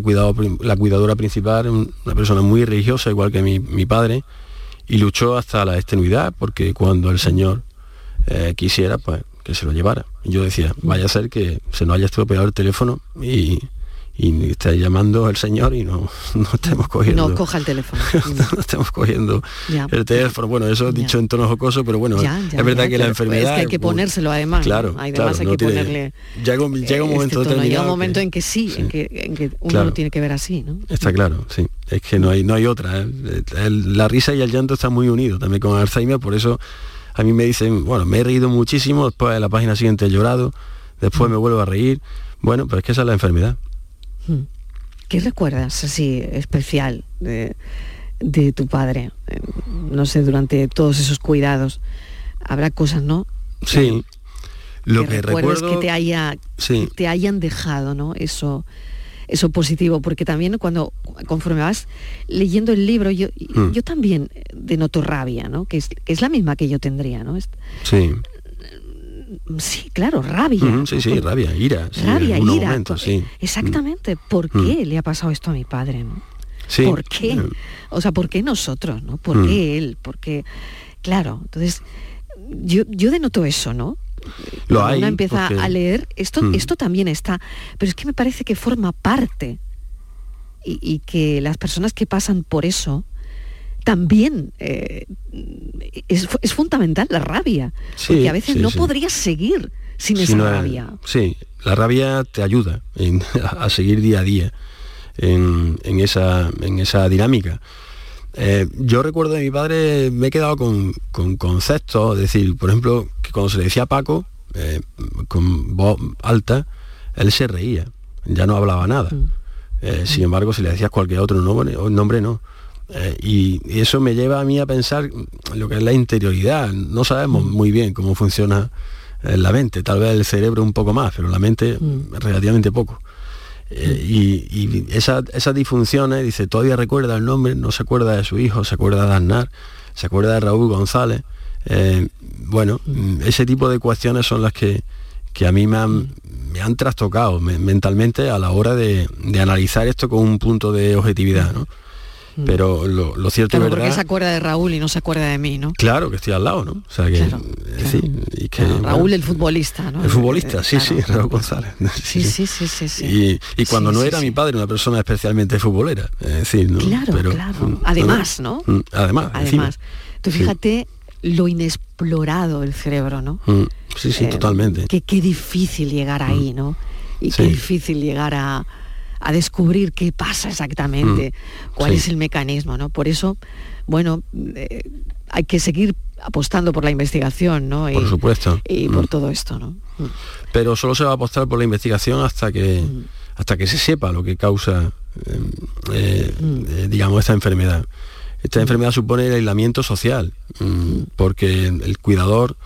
la cuidadora principal, una persona muy religiosa, igual que mi, padre, y luchó hasta la extenuidad porque cuando el Señor eh, quisiera, pues que se lo llevara. Yo decía, vaya a ser que se nos haya estropeado el teléfono y, y está llamando al señor y no, no estemos cogiendo. No coja el teléfono. no estemos cogiendo el teléfono. Bueno, eso dicho en tono jocoso, pero bueno, es verdad que la enfermedad. Es que hay que ponérselo además. Claro, además hay que ponerle. Llega, un, llega un este momento determinado. Llega un momento en que sí, En, que, en, que, uno lo tiene que ver así, ¿no? Está claro, sí. Es que no hay, no hay otra. ¿eh? la risa y el llanto están muy unidos también con Alzheimer, por eso a mí me dicen, bueno, me he reído muchísimo, después de la página siguiente he llorado, después mm. me vuelvo a reír. Bueno, pero es que esa es la enfermedad. Mm. ¿Qué recuerdas así especial de, tu padre? Eh, no sé, durante todos esos cuidados. Habrá cosas, ¿no? Sí. Lo que, recuerdo que te haya te hayan dejado, ¿no? Eso eso positivo, porque también cuando conforme vas leyendo el libro, yo, mm. yo también denoto rabia, ¿no? Que es, que es la misma que yo tendría, ¿no? Sí sí, claro, rabia. sí, sí, rabia, ira. rabia, ira. Exactamente. ¿Por qué le ha pasado esto a mi padre? ¿no? ¿Por qué? O sea, ¿por qué nosotros? ¿no? ¿Por qué él? Porque, claro, entonces, yo, yo denoto eso, ¿no? Lo Cuando hay. Uno empieza porque- a leer, esto, Mm. esto también está, pero es que me parece que forma parte y, y que las personas que pasan por eso también eh, es, es fundamental la rabia, Sí, porque a veces sí, no sí. podrías seguir sin Si esa no rabia. Sí, la rabia te ayuda en- a seguir día a día en, en esa, en esa dinámica. Eh, yo recuerdo de mi padre, me he quedado con, con conceptos, es decir, por ejemplo, que cuando se le decía a Paco, eh, con voz alta, él se reía, ya no hablaba nada. Eh, sin embargo, si le decías cualquier otro nombre, nombre no. Eh, y, eso me lleva a mí a pensar lo que es la interioridad. No sabemos muy bien cómo funciona eh, la mente, tal vez el cerebro un poco más, pero la mente relativamente poco. Eh, y y esa- esas disfunciones, dice, todavía recuerda el nombre, no se acuerda de su hijo, se acuerda de Aznar, se acuerda de Raúl González. Eh, bueno, mm, ese tipo de cuestiones son las que, que a mí me han, me han trastocado me- mentalmente a la hora de, de analizar esto con un punto de objetividad, ¿no? Pero lo, lo cierto Claro, es porque verdad... se acuerda de Raúl y no se acuerda de mí, ¿no? Claro que estoy al lado, ¿no? O sea que, Claro, eh, sí, y que, Raúl bueno, el futbolista, ¿no? el futbolista, Eh, sí, sí, Raúl González. Sí, sí, sí, sí, sí. Y, y cuando Sí, no era mi padre una persona especialmente futbolera, es decir, ¿no? Claro, claro. mm, Además, ¿no? Mm, Además. Además, tú fíjate lo inexplorado del cerebro, ¿no? Mm, Sí, sí, Eh, totalmente. Que qué difícil llegar ahí, ¿no? Y qué difícil llegar a, a descubrir qué pasa exactamente, cuál sí. es el mecanismo, ¿no? Por eso, bueno, eh, hay que seguir apostando por la investigación, ¿no? Y, Por supuesto. Y Mm. por todo esto, ¿no? Mm. Pero solo se va a apostar por la investigación hasta que hasta que se sepa lo que causa eh, eh, digamos esta enfermedad. Esta enfermedad supone el aislamiento social, mm, porque el cuidador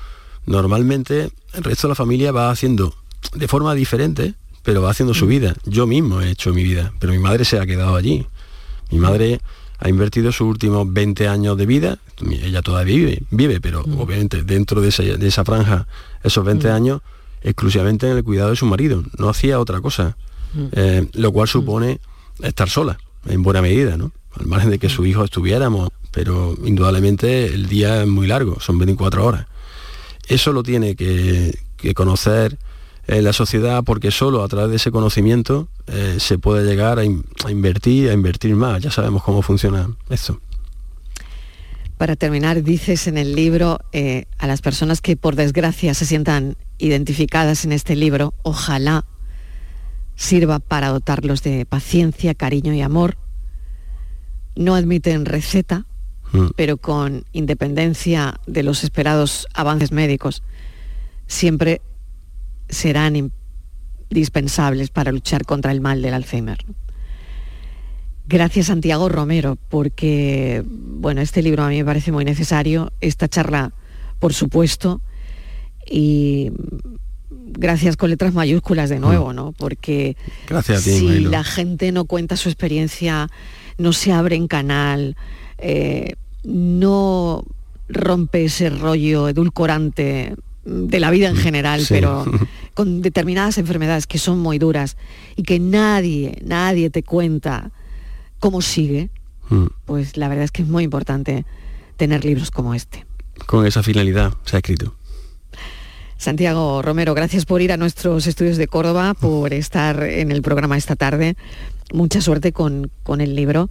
normalmente el resto de la familia va haciendo de forma diferente, pero va haciendo su vida. Yo mismo he hecho mi vida, pero mi madre se ha quedado allí. Mi madre ha invertido sus últimos 20 años de vida, ella todavía vive, vive pero obviamente dentro de esa, de esa franja, esos 20 años, exclusivamente en el cuidado de su marido. No hacía otra cosa, eh, lo cual supone estar sola, en buena medida, ¿no? Al margen de que su hijo estuviéramos, pero indudablemente el día es muy largo, son 24 horas. Eso lo tiene que, que conocer eh, la sociedad porque solo a través de ese conocimiento eh, se puede llegar a, in- a invertir, a invertir más. Ya sabemos cómo funciona esto. Para terminar, dices en el libro eh, a las personas que por desgracia se sientan identificadas en este libro, ojalá sirva para dotarlos de paciencia, cariño y amor. No admiten receta, Mm. pero con independencia de los esperados avances médicos, siempre serán indispensables para luchar contra el mal del Alzheimer. Gracias Santiago Romero, porque bueno, este libro a mí me parece muy necesario, esta charla, por supuesto, y gracias con letras mayúsculas de nuevo, ¿no? Porque Gracias a ti, si la gente no cuenta su experiencia, no se abre en canal, eh, no rompe ese rollo edulcorante de la vida en general, Sí. pero con determinadas enfermedades que son muy duras y que nadie, nadie te cuenta cómo sigue, Mm. pues la verdad es que es muy importante tener libros como este. Con esa finalidad se ha escrito. Santiago Romero, gracias por ir a nuestros estudios de Córdoba, por estar en el programa esta tarde. Mucha suerte con, con el libro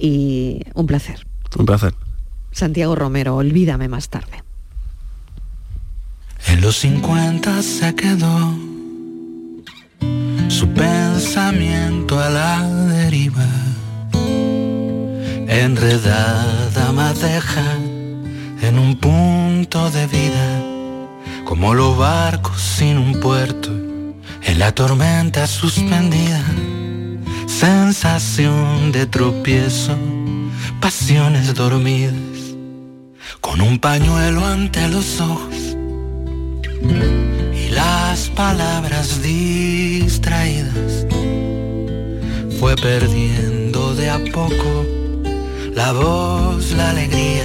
y un placer. Un placer. Santiago Romero, olvídame más tarde. En los 50 se quedó su pensamiento a la deriva, enredada madeja en un punto de vida, como los barcos sin un puerto, en la tormenta suspendida, sensación de tropiezo, pasiones dormidas, con un pañuelo ante los ojos y las palabras distraídas fue perdiendo de a poco la voz, la alegría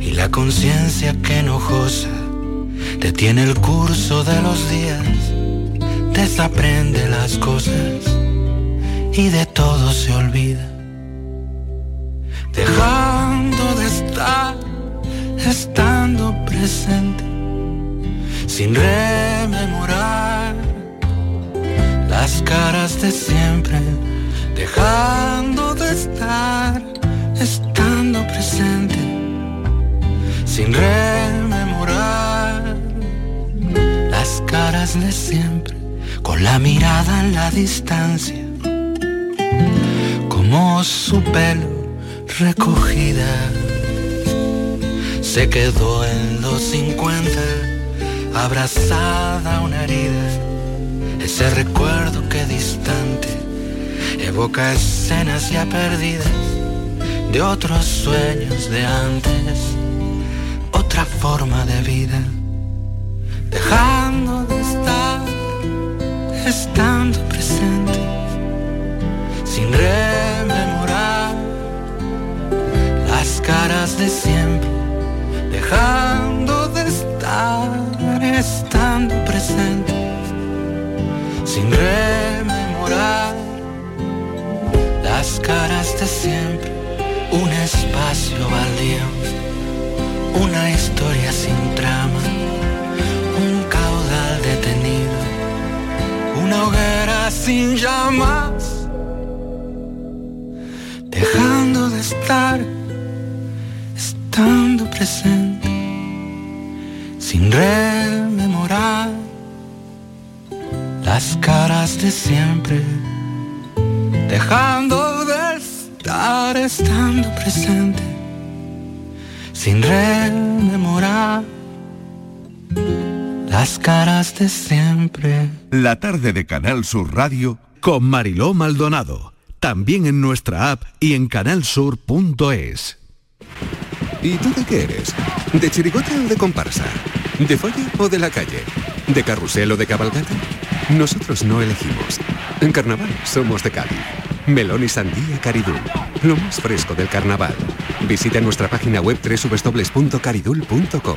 y la conciencia que enojosa detiene el curso de los días, desaprende las cosas y de todo se olvida, dejando de estar, estando presente sin rememorar las caras de siempre, dejando de estar, estando presente, sin rememorar las caras de siempre, con la mirada en la distancia, como su pelo recogida se quedó en los 50, abrazada a una herida. Ese recuerdo que distante evoca escenas ya perdidas de otros sueños de antes, otra forma de vida, dejando de estar, estando presente, sin rememorar las caras de siempre dejando de estar, sin rememorar las caras de siempre, un espacio baldío, una historia sin trama, un caudal detenido, una hoguera sin llamas, dejando de estar estando presente, sin rememorar las caras de siempre, dejando de estar estando presente, sin rememorar las caras de siempre. La tarde de Canal Sur Radio con Mariló Maldonado. También en nuestra app y en canalsur.es. ¿Y tú de qué eres? ¿De chirigota o de comparsa? ¿De folla o de la calle? ¿De carrusel o de cabalgata? Nosotros no elegimos. En carnaval somos de Cádiz. Melón y sandía Caridul. Lo más fresco del carnaval. Visita nuestra página web www.caridul.com.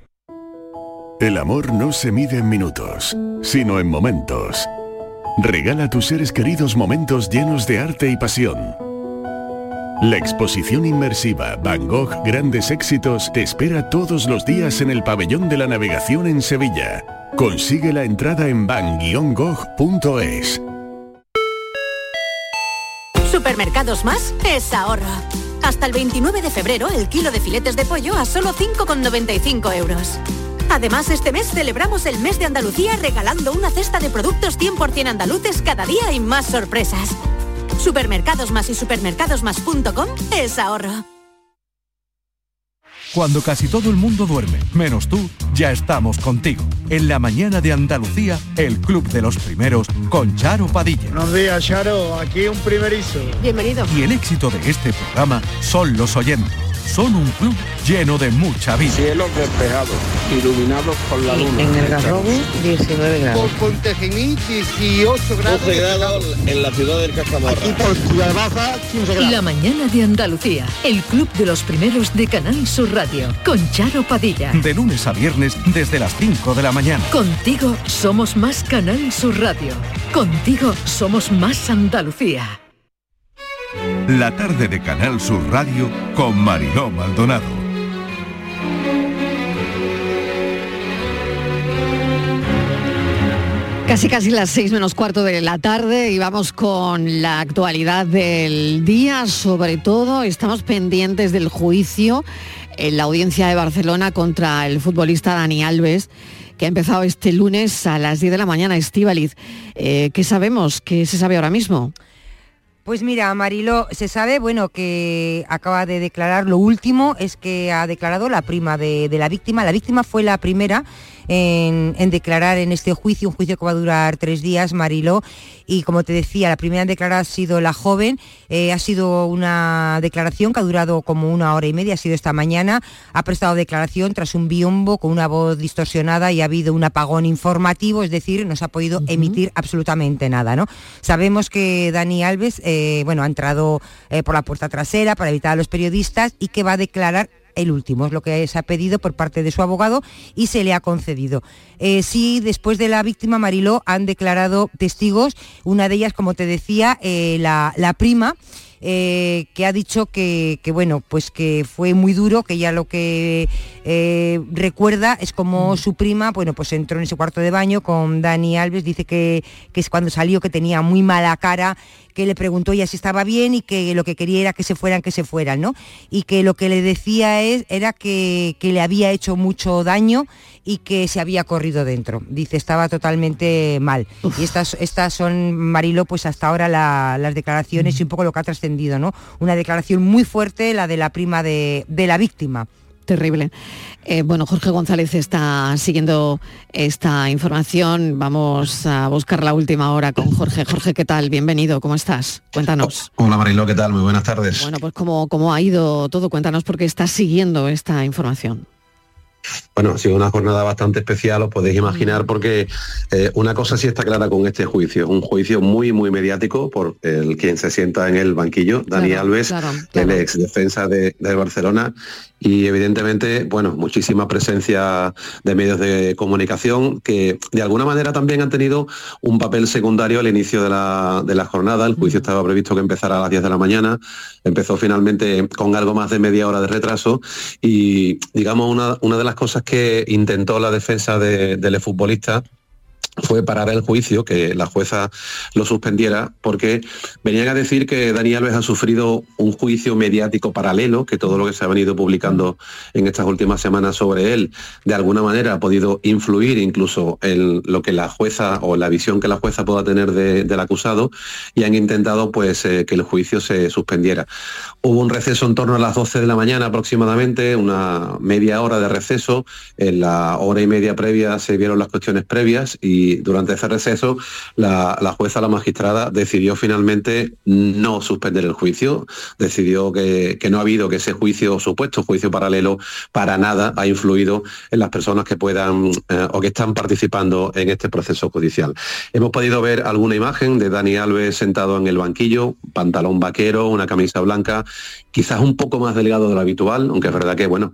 El amor no se mide en minutos, sino en momentos. Regala a tus seres queridos momentos llenos de arte y pasión. La exposición inmersiva Van Gogh Grandes Éxitos te espera todos los días en el Pabellón de la Navegación en Sevilla. Consigue la entrada en van-gogh.es. Supermercados Más es ahorro. Hasta el 29 de febrero el kilo de filetes de pollo a solo 5,95 euros. Además, este mes celebramos el mes de Andalucía regalando una cesta de productos 100% andaluces cada día y más sorpresas. Supermercados Más y supermercadosmás.com es ahorro. Cuando casi todo el mundo duerme, menos tú, ya estamos contigo. En la mañana de Andalucía, el Club de los Primeros con Charo Padilla. Buenos días, Charo. Aquí un primerizo. Bienvenido. Y el éxito de este programa son los oyentes. Son un club lleno de mucha vida. Cielos despejados, iluminados por la luna. En el Garrobo, 19 grados. Por Pontejimí, 18 grados. 12 grados en la ciudad del Cajamarra. Aquí por Ciudad Baja, 15 grados. La mañana de Andalucía, el club de los primeros de Canal Sur Radio, con Charo Padilla. De lunes a viernes desde las 5 de la mañana. Contigo somos más Canal Sur Radio. Contigo somos más Andalucía. La tarde de Canal Sur Radio con Mariló Maldonado. Casi casi las seis menos cuarto de la tarde y vamos con la actualidad del día. Sobre todo estamos pendientes del juicio en la audiencia de Barcelona contra el futbolista Dani Alves que ha empezado este lunes a las 10 de la mañana. Estíbaliz, eh, ¿qué sabemos? ¿Qué se sabe ahora mismo? Pues mira, Marilo, se sabe, bueno, que acaba de declarar, lo último es que ha declarado la prima de, de la víctima. La víctima fue la primera en, en declarar en este juicio, un juicio que va a durar tres días, Marilo. Y como te decía, la primera en declarar ha sido la joven. Eh, ha sido una declaración que ha durado como una hora y media, ha sido esta mañana. Ha prestado declaración tras un biombo con una voz distorsionada y ha habido un apagón informativo, es decir, no se ha podido emitir absolutamente nada. ¿no? Sabemos que Dani Alves eh, bueno, ha entrado eh, por la puerta trasera para evitar a los periodistas y que va a declarar el último, es lo que se ha pedido por parte de su abogado y se le ha concedido. Eh, sí, después de la víctima Mariló han declarado testigos, una de ellas, como te decía, eh, la, la prima. eh, que ha dicho que, que, bueno, pues que fue muy duro, que ella lo que recuerda es como su prima, bueno, pues entró en ese cuarto de baño con Dani Alves, dice que, que es cuando salió que tenía muy mala cara, que le preguntó ella si estaba bien y que lo que quería era que se fueran, que se fueran, ¿no? Y que lo que le decía es, era que, que le había hecho mucho daño y que se había corrido dentro. Dice, estaba totalmente mal. Y estas, estas son, Marilo, pues hasta ahora la- las declaraciones y un poco lo que ha trascendido, ¿no? Una declaración muy fuerte, la de la prima de, de la víctima. Terrible. Eh, bueno, Jorge González está siguiendo esta información. Vamos a buscar la última hora con Jorge. Jorge, ¿qué tal? Bienvenido, ¿cómo estás? Cuéntanos. Hola Mariló, ¿qué tal? Muy buenas tardes. Bueno, pues cómo, cómo ha ido todo. Cuéntanos porque estás siguiendo esta información. Bueno, ha sido una jornada bastante especial, os podéis imaginar, porque eh, una cosa sí está clara con este juicio, un juicio muy, muy mediático por el quien se sienta en el banquillo, Dani Claro, Alves, claro, el ex defensa de, de Barcelona, y evidentemente, bueno, muchísima presencia de medios de comunicación que de alguna manera también han tenido un papel secundario al inicio de la, de la jornada. El juicio estaba previsto que empezara a las 10 de la mañana, empezó finalmente con algo más de media hora de retraso y digamos una, una de las cosas que intentó la defensa de- del futbolista fue parar el juicio, que la jueza lo suspendiera, porque venían a decir que Dani Alves ha sufrido un juicio mediático paralelo, que todo lo que se ha venido publicando en estas últimas semanas sobre él, de alguna manera ha podido influir incluso en lo que la jueza o la visión que la jueza pueda tener de- del acusado, y han intentado pues eh, que el juicio se suspendiera. Hubo un receso en torno a las 12 de la mañana aproximadamente, una media hora de receso. En la hora y media previa se vieron las cuestiones previas y durante ese receso la, la jueza, la magistrada, decidió finalmente no suspender el juicio. Decidió que, que no ha habido que ese juicio, supuesto juicio paralelo, para nada ha influido en las personas que puedan eh, o que están participando en este proceso judicial. Hemos podido ver alguna imagen de Dani Alves sentado en el banquillo, pantalón vaquero, una camisa blanca, quizás un poco más delgado de lo habitual, aunque es verdad que, bueno,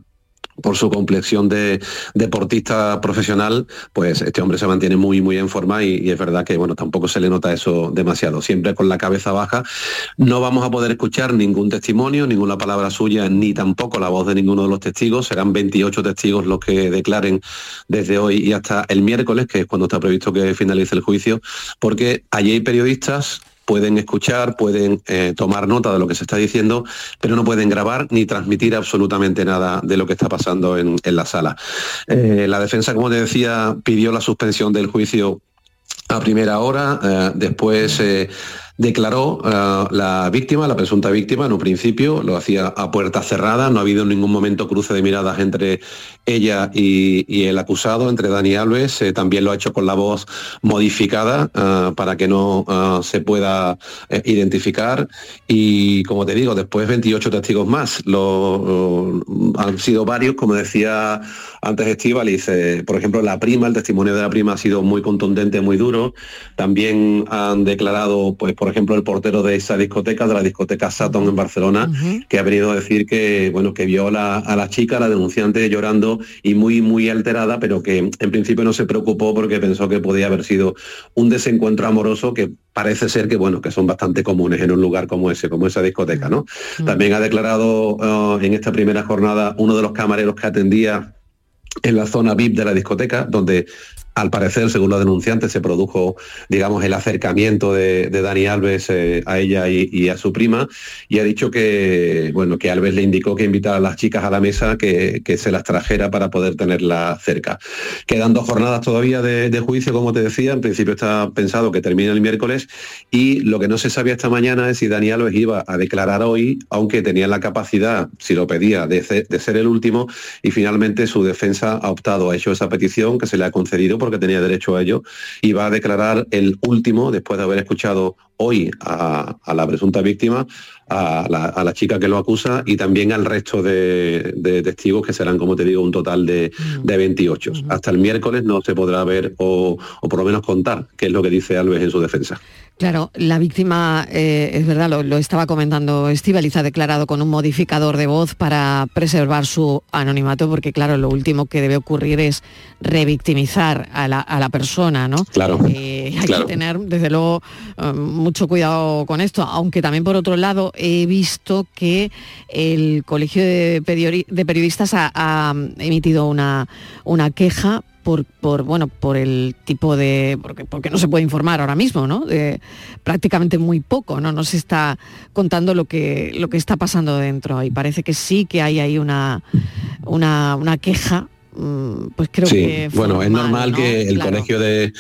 por su complexión de deportista profesional, pues este hombre se mantiene muy, muy en forma y, es verdad que, bueno, tampoco se le nota eso demasiado, siempre con la cabeza baja. No vamos a poder escuchar ningún testimonio, ninguna palabra suya, ni tampoco la voz de ninguno de los testigos. Serán 28 testigos los que declaren desde hoy y hasta el miércoles, que es cuando está previsto que finalice el juicio, porque allí hay periodistas pueden escuchar, pueden eh, tomar nota de lo que se está diciendo, pero no pueden grabar ni transmitir absolutamente nada de lo que está pasando en, en la sala. Eh, la defensa, como te decía, pidió la suspensión del juicio a primera hora, eh, después declaró eh, la víctima, la presunta víctima, en un principio, lo hacía a puerta cerrada, no ha habido en ningún momento cruce de miradas entre ella y, y el acusado, entre Dani Alves, eh, también lo ha hecho con la voz modificada eh, para que no se pueda identificar y como te digo, después 28 testigos más, Lo- han sido varios, como decía antes Estíbaliz, eh, por ejemplo, la prima, el testimonio de la prima ha sido muy contundente, muy duro. También han declarado, pues, por ejemplo, el portero de esa discoteca, de la discoteca Saturn en Barcelona, que ha venido a decir que, bueno, que vio a la, a la chica, la denunciante, llorando y muy, muy alterada, pero que en principio no se preocupó porque pensó que podía haber sido un desencuentro amoroso que parece ser que, bueno, que son bastante comunes en un lugar como ese, como esa discoteca, ¿no? También ha declarado eh, en esta primera jornada uno de los camareros que atendía en la zona VIP de la discoteca, donde al parecer, según los denunciantes, se produjo, digamos, el acercamiento de, Dani Alves eh, a ella y, a su prima, y ha dicho que, bueno, que Alves le indicó que invitara a las chicas a la mesa, que, se las trajera para poder tenerla cerca. Quedan dos jornadas todavía de, juicio, como te decía, en principio está pensado que termine el miércoles, y lo que no se sabía esta mañana es si Dani Alves iba a declarar hoy, aunque tenía la capacidad, si lo pedía, de, de ser el último, y finalmente su defensa ha optado, ha hecho esa petición que se le ha concedido porque tenía derecho a ello, y va a declarar el último, después de haber escuchado hoy a, la presunta víctima, a la, chica que lo acusa y también al resto de, testigos que serán, como te digo, un total de, 28. Hasta el miércoles no se podrá ver o, o por lo menos contar qué es lo que dice Alves en su defensa. Claro, la víctima, eh, es verdad, lo, estaba comentando Estivaliz, ha declarado con un modificador de voz para preservar su anonimato, porque claro, lo último que debe ocurrir es revictimizar a la, persona, ¿no? Claro. Eh, hay que tener, desde luego, eh, mucho cuidado con esto, aunque también por otro lado he visto que el Colegio de, Periodistas ha, emitido una, una queja por, bueno, por el tipo de. Porque, porque no se puede informar ahora mismo, ¿no? De, prácticamente muy poco, ¿no? No se está contando lo que, lo que está pasando dentro. Y parece que sí que hay ahí una, una, una queja mm, pues creo que bueno es normal que el colegio de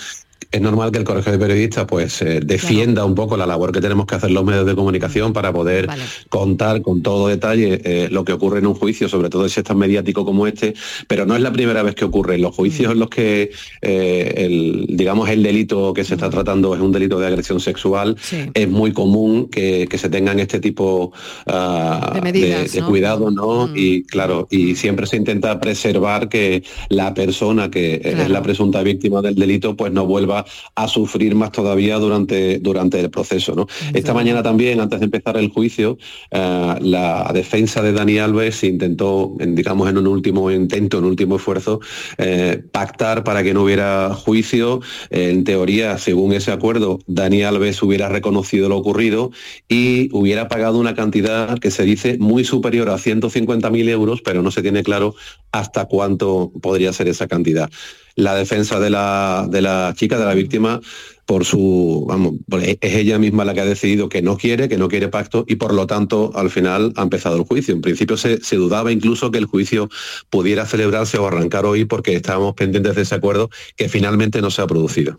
es normal que el Colegio de Periodistas pues eh, defienda un poco la labor que tenemos que hacer los medios de comunicación para poder contar con todo detalle eh, lo que ocurre en un juicio, sobre todo si es tan mediático como este, pero no es la primera vez que ocurre. Los juicios mm. en los que eh, el, digamos el delito que se está tratando es un delito de agresión sexual, es muy común que, se tengan este tipo ah, de, cuidado, ¿no? Mm. Y claro, y siempre se intenta preservar que la persona que es la presunta víctima del delito pues no vuelva a sufrir más todavía durante, durante el proceso. ¿no? Esta mañana también, antes de empezar el juicio, eh, la defensa de Dani Alves intentó, en, digamos, en un último intento, en un último esfuerzo, eh, pactar para que no hubiera juicio. en teoría, según ese acuerdo, Dani Alves hubiera reconocido lo ocurrido y hubiera pagado una cantidad que se dice muy superior a 150.000 euros, pero no se tiene claro hasta cuánto podría ser esa cantidad la defensa de la, de la chica, de la víctima, por su, vamos, es ella misma la que ha decidido que no quiere, que no quiere pacto y por lo tanto al final ha empezado el juicio. En principio se, dudaba incluso que el juicio pudiera celebrarse o arrancar hoy porque estábamos pendientes de ese acuerdo que finalmente no se ha producido.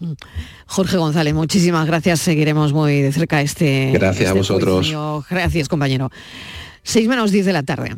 Jorge González, muchísimas gracias. Seguiremos muy de cerca este. Gracias a este vosotros. Gracias, compañero. Seis menos 10 de la tarde.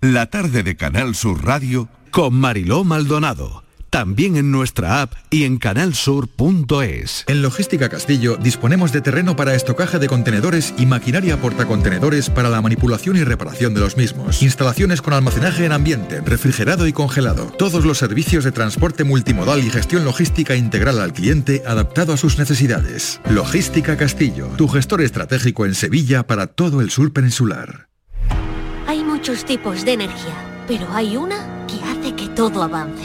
La tarde de Canal Sur Radio con Mariló Maldonado también en nuestra app y en canalsur.es. En Logística Castillo disponemos de terreno para estocaje de contenedores y maquinaria portacontenedores para la manipulación y reparación de los mismos. Instalaciones con almacenaje en ambiente, refrigerado y congelado. Todos los servicios de transporte multimodal y gestión logística integral al cliente adaptado a sus necesidades. Logística Castillo, tu gestor estratégico en Sevilla para todo el sur peninsular. Hay muchos tipos de energía pero hay una que hace que todo avance,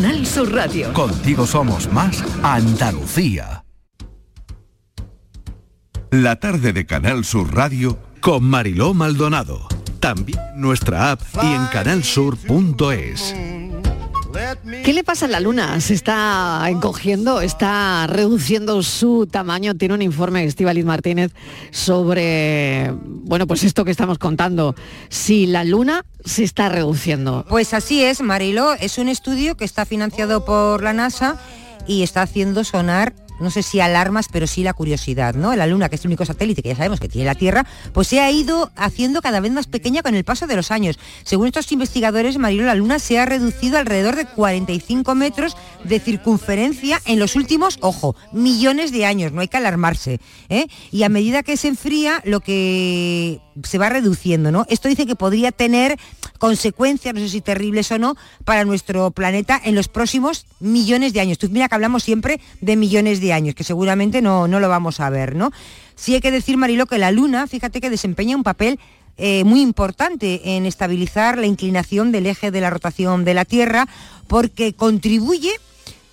Canal Sur Radio. Contigo somos más Andalucía. La tarde de Canal Sur Radio con Mariló Maldonado. También nuestra app y en canalsur.es. ¿Qué le pasa a la Luna? ¿Se está encogiendo? ¿Está reduciendo su tamaño? Tiene un informe Estivaliz Martínez sobre, bueno, pues esto que estamos contando. Si la Luna se está reduciendo. Pues así es, Marilo. Es un estudio que está financiado por la NASA y está haciendo sonar no sé si alarmas, pero sí la curiosidad, ¿no? La Luna, que es el único satélite que ya sabemos que tiene la Tierra, pues se ha ido haciendo cada vez más pequeña con el paso de los años. Según estos investigadores, Marilo, la Luna se ha reducido alrededor de 45 metros de circunferencia en los últimos, ojo, millones de años, no hay que alarmarse. ¿eh? Y a medida que se enfría, lo que se va reduciendo, ¿no? Esto dice que podría tener consecuencias, no sé si terribles o no, para nuestro planeta en los próximos millones de años. Tú mira que hablamos siempre de millones de años, que seguramente no, no lo vamos a ver, ¿no? Sí hay que decir, Marilo, que la Luna, fíjate que desempeña un papel eh, muy importante en estabilizar la inclinación del eje de la rotación de la Tierra, porque contribuye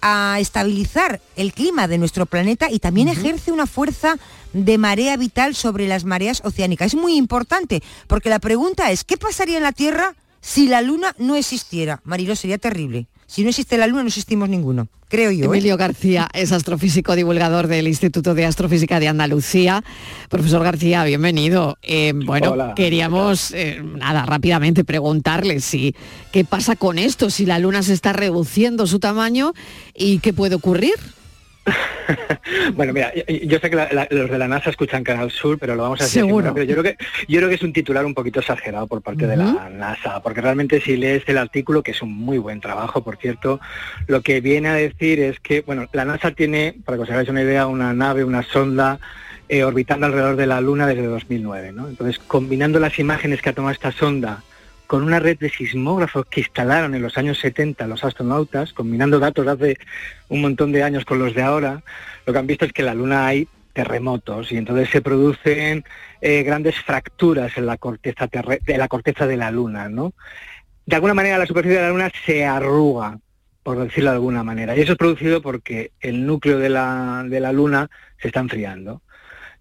a estabilizar el clima de nuestro planeta y también ejerce una fuerza de marea vital sobre las mareas oceánicas. Es muy importante, porque la pregunta es, ¿qué pasaría en la Tierra si la Luna no existiera? Marilo, sería terrible. Si no existe la Luna, no existimos ninguno, creo yo. ¿eh? Emilio García es astrofísico divulgador del Instituto de Astrofísica de Andalucía. Profesor García, bienvenido. Eh, bueno, Hola, queríamos, eh, nada, rápidamente preguntarle si qué pasa con esto, si la Luna se está reduciendo su tamaño y qué puede ocurrir. Bueno, mira, yo- sé que la- la- los de la NASA escuchan Canal Sur, pero lo vamos a decir. Seguro. rápido. Yo creo que yo creo que es un titular un poquito exagerado por parte de la NASA, porque realmente si lees el artículo, que es un muy buen trabajo, por cierto, lo que viene a decir es que, bueno, la NASA tiene, para que os hagáis una idea, una nave, una sonda eh, orbitando alrededor de la Luna desde 2009, ¿no? Entonces, combinando las imágenes que ha tomado esta sonda con una red de sismógrafos que instalaron en los años 70 los astronautas, combinando datos de hace un montón de años con los de ahora, lo que han visto es que en la Luna hay terremotos y entonces se producen eh, grandes fracturas en la corteza de la corteza de la Luna, ¿no? De alguna manera la superficie de la Luna se arruga, por decirlo de alguna manera, y eso es producido porque el núcleo de la, de la Luna se está enfriando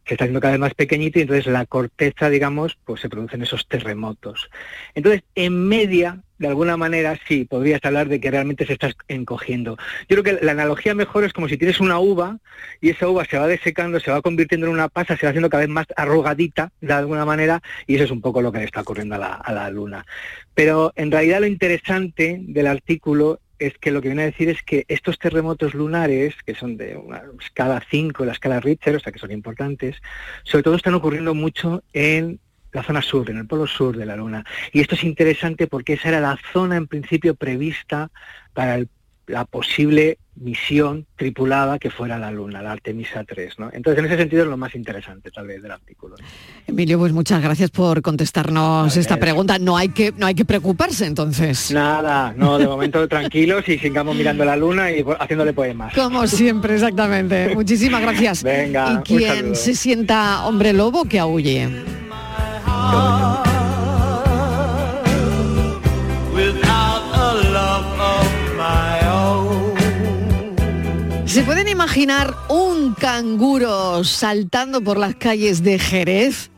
se está haciendo cada vez más pequeñito y entonces la corteza, digamos, pues se producen esos terremotos. Entonces, en media, de alguna manera, sí, podrías hablar de que realmente se está encogiendo. Yo creo que la analogía mejor es como si tienes una uva y esa uva se va desecando, se va convirtiendo en una pasa, se va haciendo cada vez más arrugadita, de alguna manera, y eso es un poco lo que le está ocurriendo a la, a la Luna. Pero en realidad lo interesante del artículo es que lo que viene a decir es que estos terremotos lunares, que son de una escala 5, la escala Richter, o sea que son importantes, sobre todo están ocurriendo mucho en la zona sur, en el polo sur de la Luna. Y esto es interesante porque esa era la zona en principio prevista para la posible misión tripulada que fuera la Luna, la Artemisa 3. ¿no? Entonces, en ese sentido es lo más interesante tal vez del artículo. Emilio, pues muchas gracias por contestarnos esta pregunta. No hay que, no hay que preocuparse entonces. Nada, no, de momento tranquilos y sigamos mirando la Luna y haciéndole poemas. Como siempre, exactamente. Muchísimas gracias. Venga, y quien se sienta hombre lobo, que aúlle. ¿Se pueden imaginar un canguro saltando por las calles de Jerez?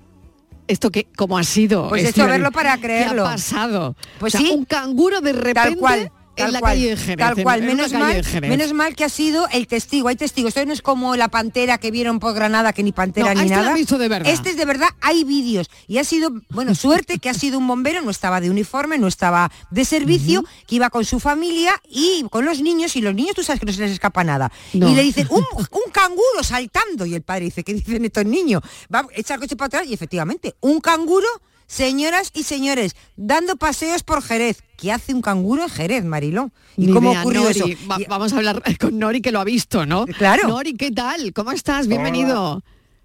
¿Esto que cómo ha sido? Pues esto, verlo para ¿Qué creerlo. ha pasado? Pues O sea, sí. un canguro de repente Tal cual. En Tal la cual, calle de Jerez. tal en- cual, en una menos mal, menos mal que ha sido el testigo, hay testigos, esto no es como la pantera que vieron por Granada, que ni pantera No, ni este nada. visto de verdad. Este es de verdad, hay vídeos. Y ha sido, bueno, suerte que ha sido un bombero, no estaba de uniforme, no estaba de servicio, que iba con su familia y con los niños, y los niños tú sabes que no se les escapa nada. No. Y le dicen, un, un canguro saltando, y el padre dice, ¿qué dicen estos niños? Va a echar el coche para atrás, y efectivamente, un canguro Señoras y señores, dando paseos por Jerez. ¿Qué hace un canguro en Jerez, Mariló? ¿Y Ni cómo idea, ocurrió Nori. eso? Va- vamos a hablar con Nori que lo ha visto, ¿no? Claro. Nori, ¿qué tal? ¿Cómo estás? Bienvenido.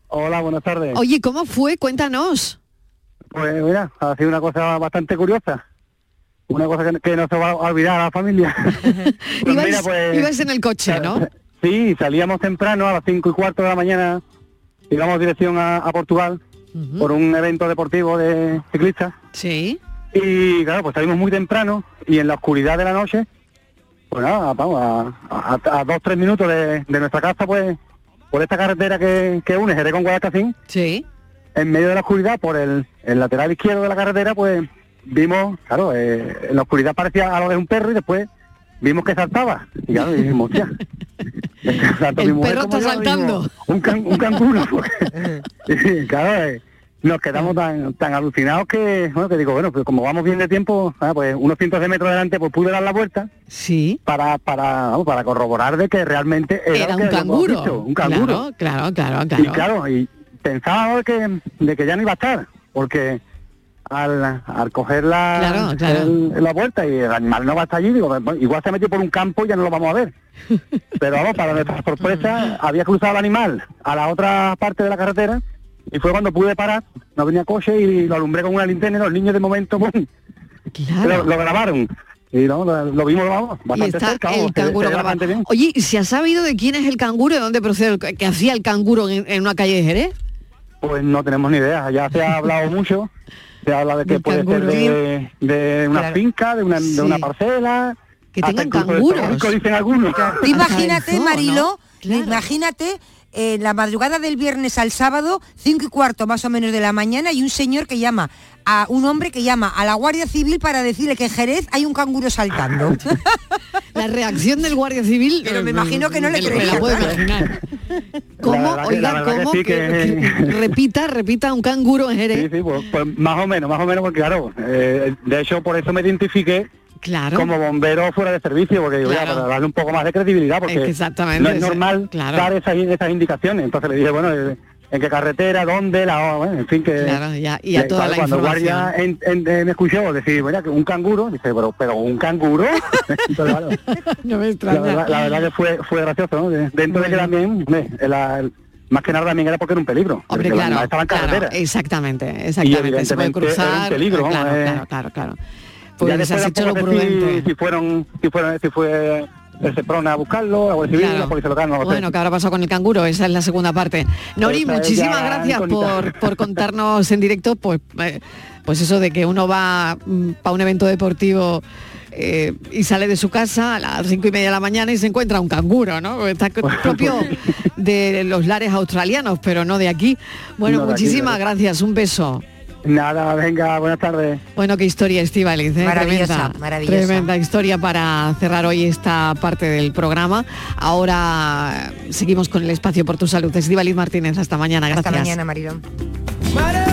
Hola, buenas tardes. Oye, ¿cómo fue? Cuéntanos. Pues mira, ha sido una cosa bastante curiosa. Una cosa que, que no se va a olvidar a la familia. Pues mira, pues, en el coche, ¿no? Sí, salíamos temprano a las cinco y cuarto de la mañana, íbamos dirección a, a Portugal por un evento deportivo de ciclistas. Sí. Y claro, pues salimos muy temprano y en la oscuridad de la noche, pues nada, vamos, a, a- a dos, tres minutos de, de nuestra casa, pues, por esta carretera que, que une Jerez con Guadalcacín, sí. en medio de la oscuridad, por el, el lateral izquierdo de la carretera, pues vimos, claro, eh, en la oscuridad parecía algo de un perro y después vimos que saltaba. Y claro, dijimos, tanto El perro está yo saltando. dijimos, un, can- un canguro. porque- y claro, eh, nos quedamos tan, tan alucinados que, bueno, que digo, bueno, pues como vamos bien de tiempo, ah, pues unos cientos de metros adelante, pues pude dar la vuelta. Sí. Para, para, vamos, para corroborar de que realmente era, un que habíamos canguro. visto, un canguro. Claro, claro, claro, claro. Y claro, y pensaba que, de que ya no iba a estar, porque al, al coger la, Claro, claro. el- la vuelta y el animal no va a estar allí, digo, bueno, igual se ha metido por un campo y ya no lo vamos a ver. Pero vamos, para nuestra sorpresa, había cruzado el animal a la otra parte de la carretera y fue cuando pude parar, no venía coche y lo alumbré con una linterna y los niños de momento ¡pum! lo, lo grabaron. Y no, lo, lo vimos vamos, Y está cerca, vamos, el se- se canguro bien. Oye, ¿y ¿se ha sabido de quién es el canguro? ¿De dónde procede? el- ¿Que hacía el canguro en, en una calle de Jerez? Pues no tenemos ni idea, ya se ha hablado mucho, se habla de que puede canguro. ser de, de una Claro. finca, de una, Sí. de una parcela, Que tengan canguros. dicen algunos. Imagínate. Marilo, imagínate eh, la madrugada del viernes al sábado, cinco y cuarto más o menos de la mañana, y un señor que llama a un hombre que llama a la Guardia Civil para decirle que en Jerez hay un canguro saltando. La reacción del Guardia Civil... Pero me imagino que no le creía. la puedo imaginar. ¿Cómo? La verdad que- la Oiga, que ¿cómo? sí, que- Que- que repita, repita un canguro en Jerez. Sí, sí, pues, pues más o menos, más o menos, porque claro, eh, de hecho por eso me identifiqué Claro. como bombero fuera de servicio, porque digo, ya, Claro. para darle un poco más de credibilidad, porque Es que no es normal claro. dar esas, esas indicaciones. Entonces le dije, bueno, eh, en qué carretera, dónde, la, bueno, en fin, que... Claro, ya, y a toda la cuando información. guardia en- en- eh, me escuchó decir, bueno, que un canguro, dice, pero, pero un canguro. Entonces, no me la, extraña. verdad, la verdad que fue, fue gracioso, ¿no? De- Dentro de que también, la- el- más que nada también era porque era un peligro. Hombre, claro, animal estaba en claro, carretera. exactamente, Y exactamente. Se puede era un cruzar. peligro, claro, eh. claro, claro, claro. Ya Pues después has hecho lo sé prudente. si, si fueron, si fueron, si fue el Seprona a buscarlo, la Guardia Civil, Claro. la Policía Local, no lo sé. Bueno, ¿qué habrá pasado con el canguro? Esa es la segunda parte. Nori, Esa muchísimas ya gracias por, por contarnos en directo, pues, eh, pues eso de que uno va para un evento deportivo eh, y sale de su casa a las cinco y media de la mañana y se encuentra un canguro, ¿no? Está propio de los lares australianos, pero no de aquí. Bueno, No de aquí, muchísimas gracias, un beso. Nada, venga, buenas tardes. Bueno, qué historia, Estivaliz. ¿eh? Maravillosa, tremenda, maravillosa. Tremenda historia para cerrar hoy esta parte del programa. Ahora seguimos con el espacio por tu salud. Estivaliz Martínez, hasta mañana. Gracias. Hasta mañana. Mighty